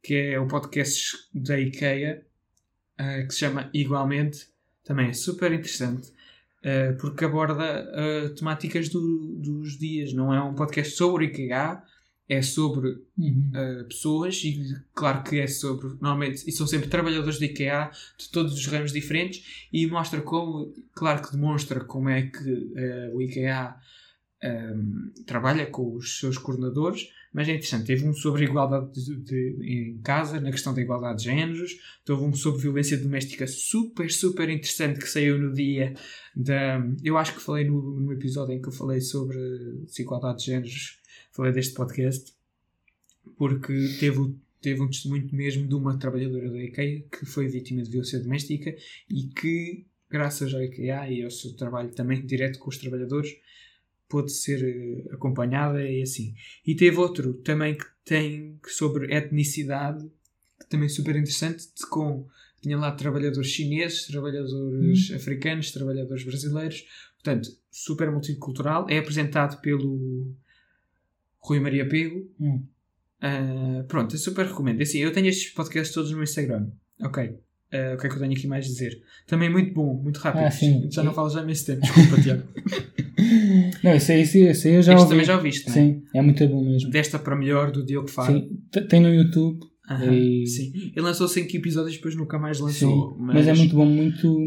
que é o podcast da IKEA, ah, que se chama Igualmente. Também é super interessante. Ah, porque aborda ah, temáticas do- dos dias, não é um podcast sobre o IKEA, é sobre Uhum. uh, pessoas e claro que é sobre normalmente e são sempre trabalhadores de IKEA de todos os ramos diferentes e mostra como claro que demonstra como é que uh, o IKEA um, trabalha com os seus coordenadores mas é interessante teve um sobre igualdade de, de- em casa na questão da igualdade de géneros teve um sobre violência doméstica super super interessante que saiu no dia da eu acho que falei no, no episódio em que eu falei sobre desigualdade de géneros falei deste podcast porque teve, teve um testemunho mesmo de uma trabalhadora da IKEA que foi vítima de violência doméstica e que, graças à IKEA e ao seu trabalho também direto com os trabalhadores, pôde ser eh, acompanhada e assim. E teve outro também que tem sobre etnicidade, que também é super interessante, de com tinha lá trabalhadores chineses, trabalhadores africanos, trabalhadores brasileiros, portanto, super multicultural, é apresentado pelo Rui Maria Pego. Hum. Ah, pronto, eu super recomendo. Assim, eu tenho estes podcasts todos no Instagram. Ok. Ah, o que é que eu tenho aqui mais a dizer? Também muito bom, muito rápido. Ah. Já não falo já há imenso tempo. Desculpa, Tiago. Não, esse, esse eu já este ouvi. também já ouviste, não é? Sim, é muito bom mesmo. Desta para melhor do Diogo Faro. Sim, tem no YouTube. Aham, E- Sim. Ele lançou 5 episódios e depois nunca mais lançou. Sim, mas... é muito bom, muito.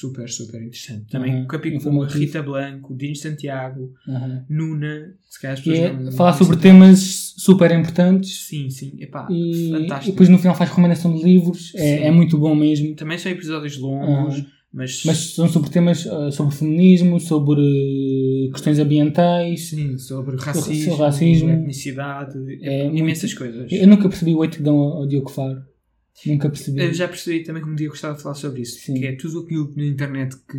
Super, super interessante. Também Pico, informativo. Rita Blanco, Dino Santiago, Aham. Nuna. Se calhar as E pessoas é não- falar não sobre temas super importantes Sim, sim. Epá, e, e fantástico. depois no final faz recomendação de livros. É, é muito bom mesmo. Também são episódios longos, Aham. mas, Mas são sobre temas ah, sobre feminismo, sobre questões ambientais. sim, sobre racismo, sobre racismo. etnicidade, É imensas coisas. Eu nunca percebi o weight que dão ao, ao Diogo Faro. Nunca percebi. Eu já percebi também que um dia gostava de falar sobre isso, Sim. que é tudo aquilo na internet que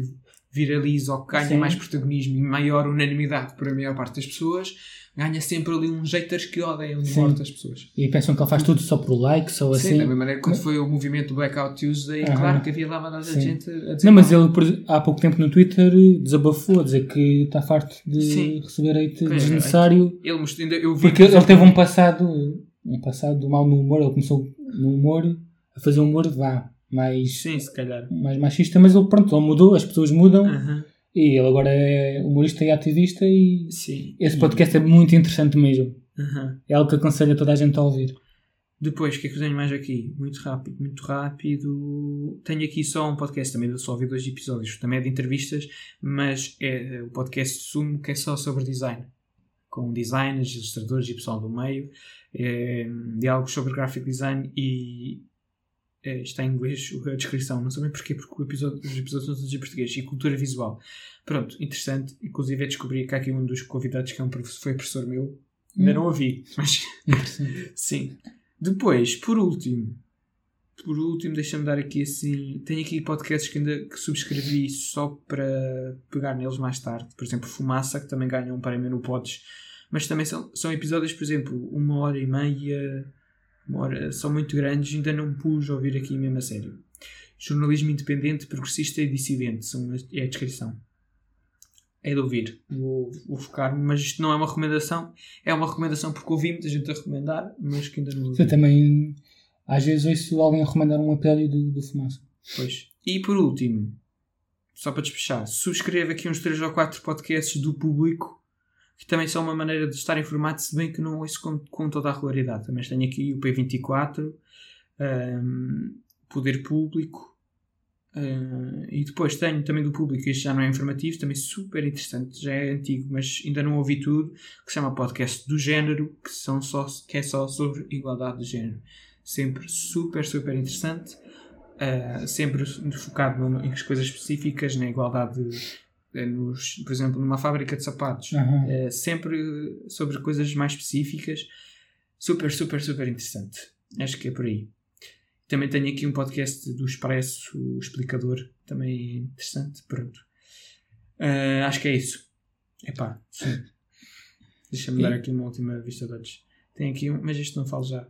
viraliza ou que ganha Sim. mais protagonismo e maior unanimidade para a maior parte das pessoas, ganha sempre ali uns haters que odeiam de Sim. morte as pessoas. E pensam que ele faz tudo só por like, só Sim, assim. da mesma maneira que quando foi o movimento Blackout Tuesday, Aham. claro que havia lá Sim. gente a dizer Não, mas ele por há pouco tempo no Twitter desabafou a dizer que está farto de Sim. receber hate Pois, desnecessário. Ele mostrou, ainda eu vi Porque por ele teve um passado, um passado mal no humor. Ele começou no humor a fazer um humor vá, mais, Sim, se calhar. mais machista, mas ele pronto, ele mudou, as pessoas mudam Aham. E ele agora é humorista e ativista e Sim. esse podcast é muito interessante mesmo. Aham. É algo que aconselho a toda a gente a ouvir. Depois, o que é que eu tenho mais aqui? Muito rápido, muito rápido. Tenho aqui só um podcast, também só ouvi dois episódios, também é de entrevistas, mas é o podcast Sumo, que é só sobre design. Com designers, ilustradores e pessoal do meio. É, diálogos sobre graphic design e é, está em inglês a descrição, não sei bem porquê, porque episódio, os episódios são todos em português e cultura visual. Pronto, interessante. Inclusive, eu descobri que há aqui um dos convidados que é um professor, foi professor meu. Ainda Hum. não ouvi, mas Interessante. Sim. Depois, por último, por último, deixa-me dar aqui assim. Tenho aqui podcasts que ainda que subscrevi só para pegar neles mais tarde. Por exemplo, Fumaça, que também ganham um prémio no Pods. Mas também são, são episódios, por exemplo, uma hora e meia, hora, são muito grandes, ainda não pus a ouvir aqui mesmo a sério. Jornalismo independente, progressista e dissidente, são, é a descrição. É de ouvir. Vou, vou focar-me, mas isto não é uma recomendação. É uma recomendação porque ouvi muita gente a recomendar, mas que ainda não ouvi. Eu também, às vezes, ouço alguém recomendar um episódio do, do Fumaça. Pois. E por último, só para despechar, subscreva aqui uns 3 ou 4 podcasts do público, que também são uma maneira de estar informado, se bem que não ouço com, com toda a regularidade. Também tenho aqui o P24, hum, Poder Público, hum, e depois tenho também do público, este já não é informativo, também super interessante, já é antigo, mas ainda não ouvi tudo, que se chama Podcast do Género, que, são só, que é só sobre igualdade de género. Sempre super, super interessante. Uh, sempre focado em coisas específicas, na igualdade, nos, por exemplo, numa fábrica de sapatos, Aham. Eh, sempre sobre coisas mais específicas, super, super, super interessante. Acho que é por aí. Também tenho aqui um podcast do Expresso, o Explicador, também é interessante. Pronto. Eh, acho que é isso. Epá, sim. Deixa-me dar aqui uma última vista de olhos. Tem aqui um, mas isto não falo já.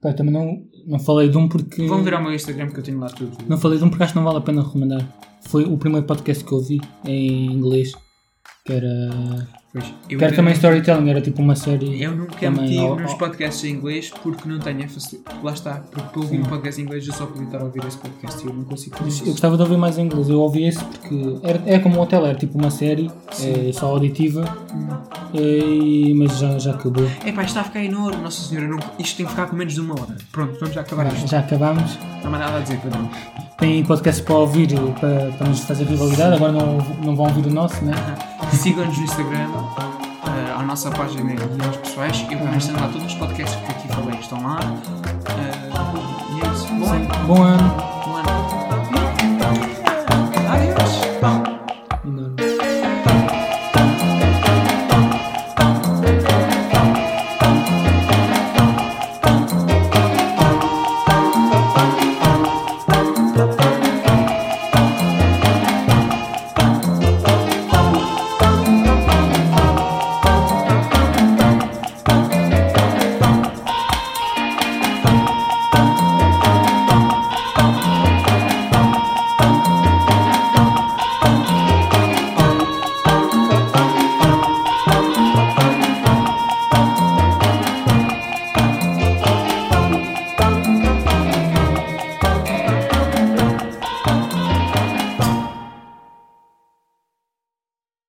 Pá, também não, não falei de um porque. Vão ver ao meu Instagram que eu tenho lá tudo. Não falei de um porque acho que não vale a pena recomendar. Foi o primeiro podcast que eu ouvi em inglês. Que era. Pois, eu Que era ainda também storytelling, era tipo uma série. Eu nunca meti ao- nos podcasts em inglês porque não tenho a facilidade. Lá está, porque para ouvir um podcast em inglês eu só podia estar a ouvir esse podcast e eu não consigo fazer Eu isso. gostava de ouvir mais em inglês. Eu ouvi esse porque era, é como um hotel, era tipo uma série, Sim. é, só auditiva, e- mas já, já acabou. Epá, isto está a ficar enorme, Nossa Senhora, não- isto tem que ficar com menos de uma hora. Pronto, vamos já acabar Já, isto. já acabámos. Não há mais nada a dizer, Pedro. Tem podcast para ouvir para, para nos fazer rivalidade. Agora não, não vão ouvir o nosso, né? Sigam-nos no Instagram, eh, à nossa página e aos pessoais. Eu também estou lá, todos os podcasts que aqui falei estão lá. Eh, e é isso. Bom ano. Bom ano. Bom ano.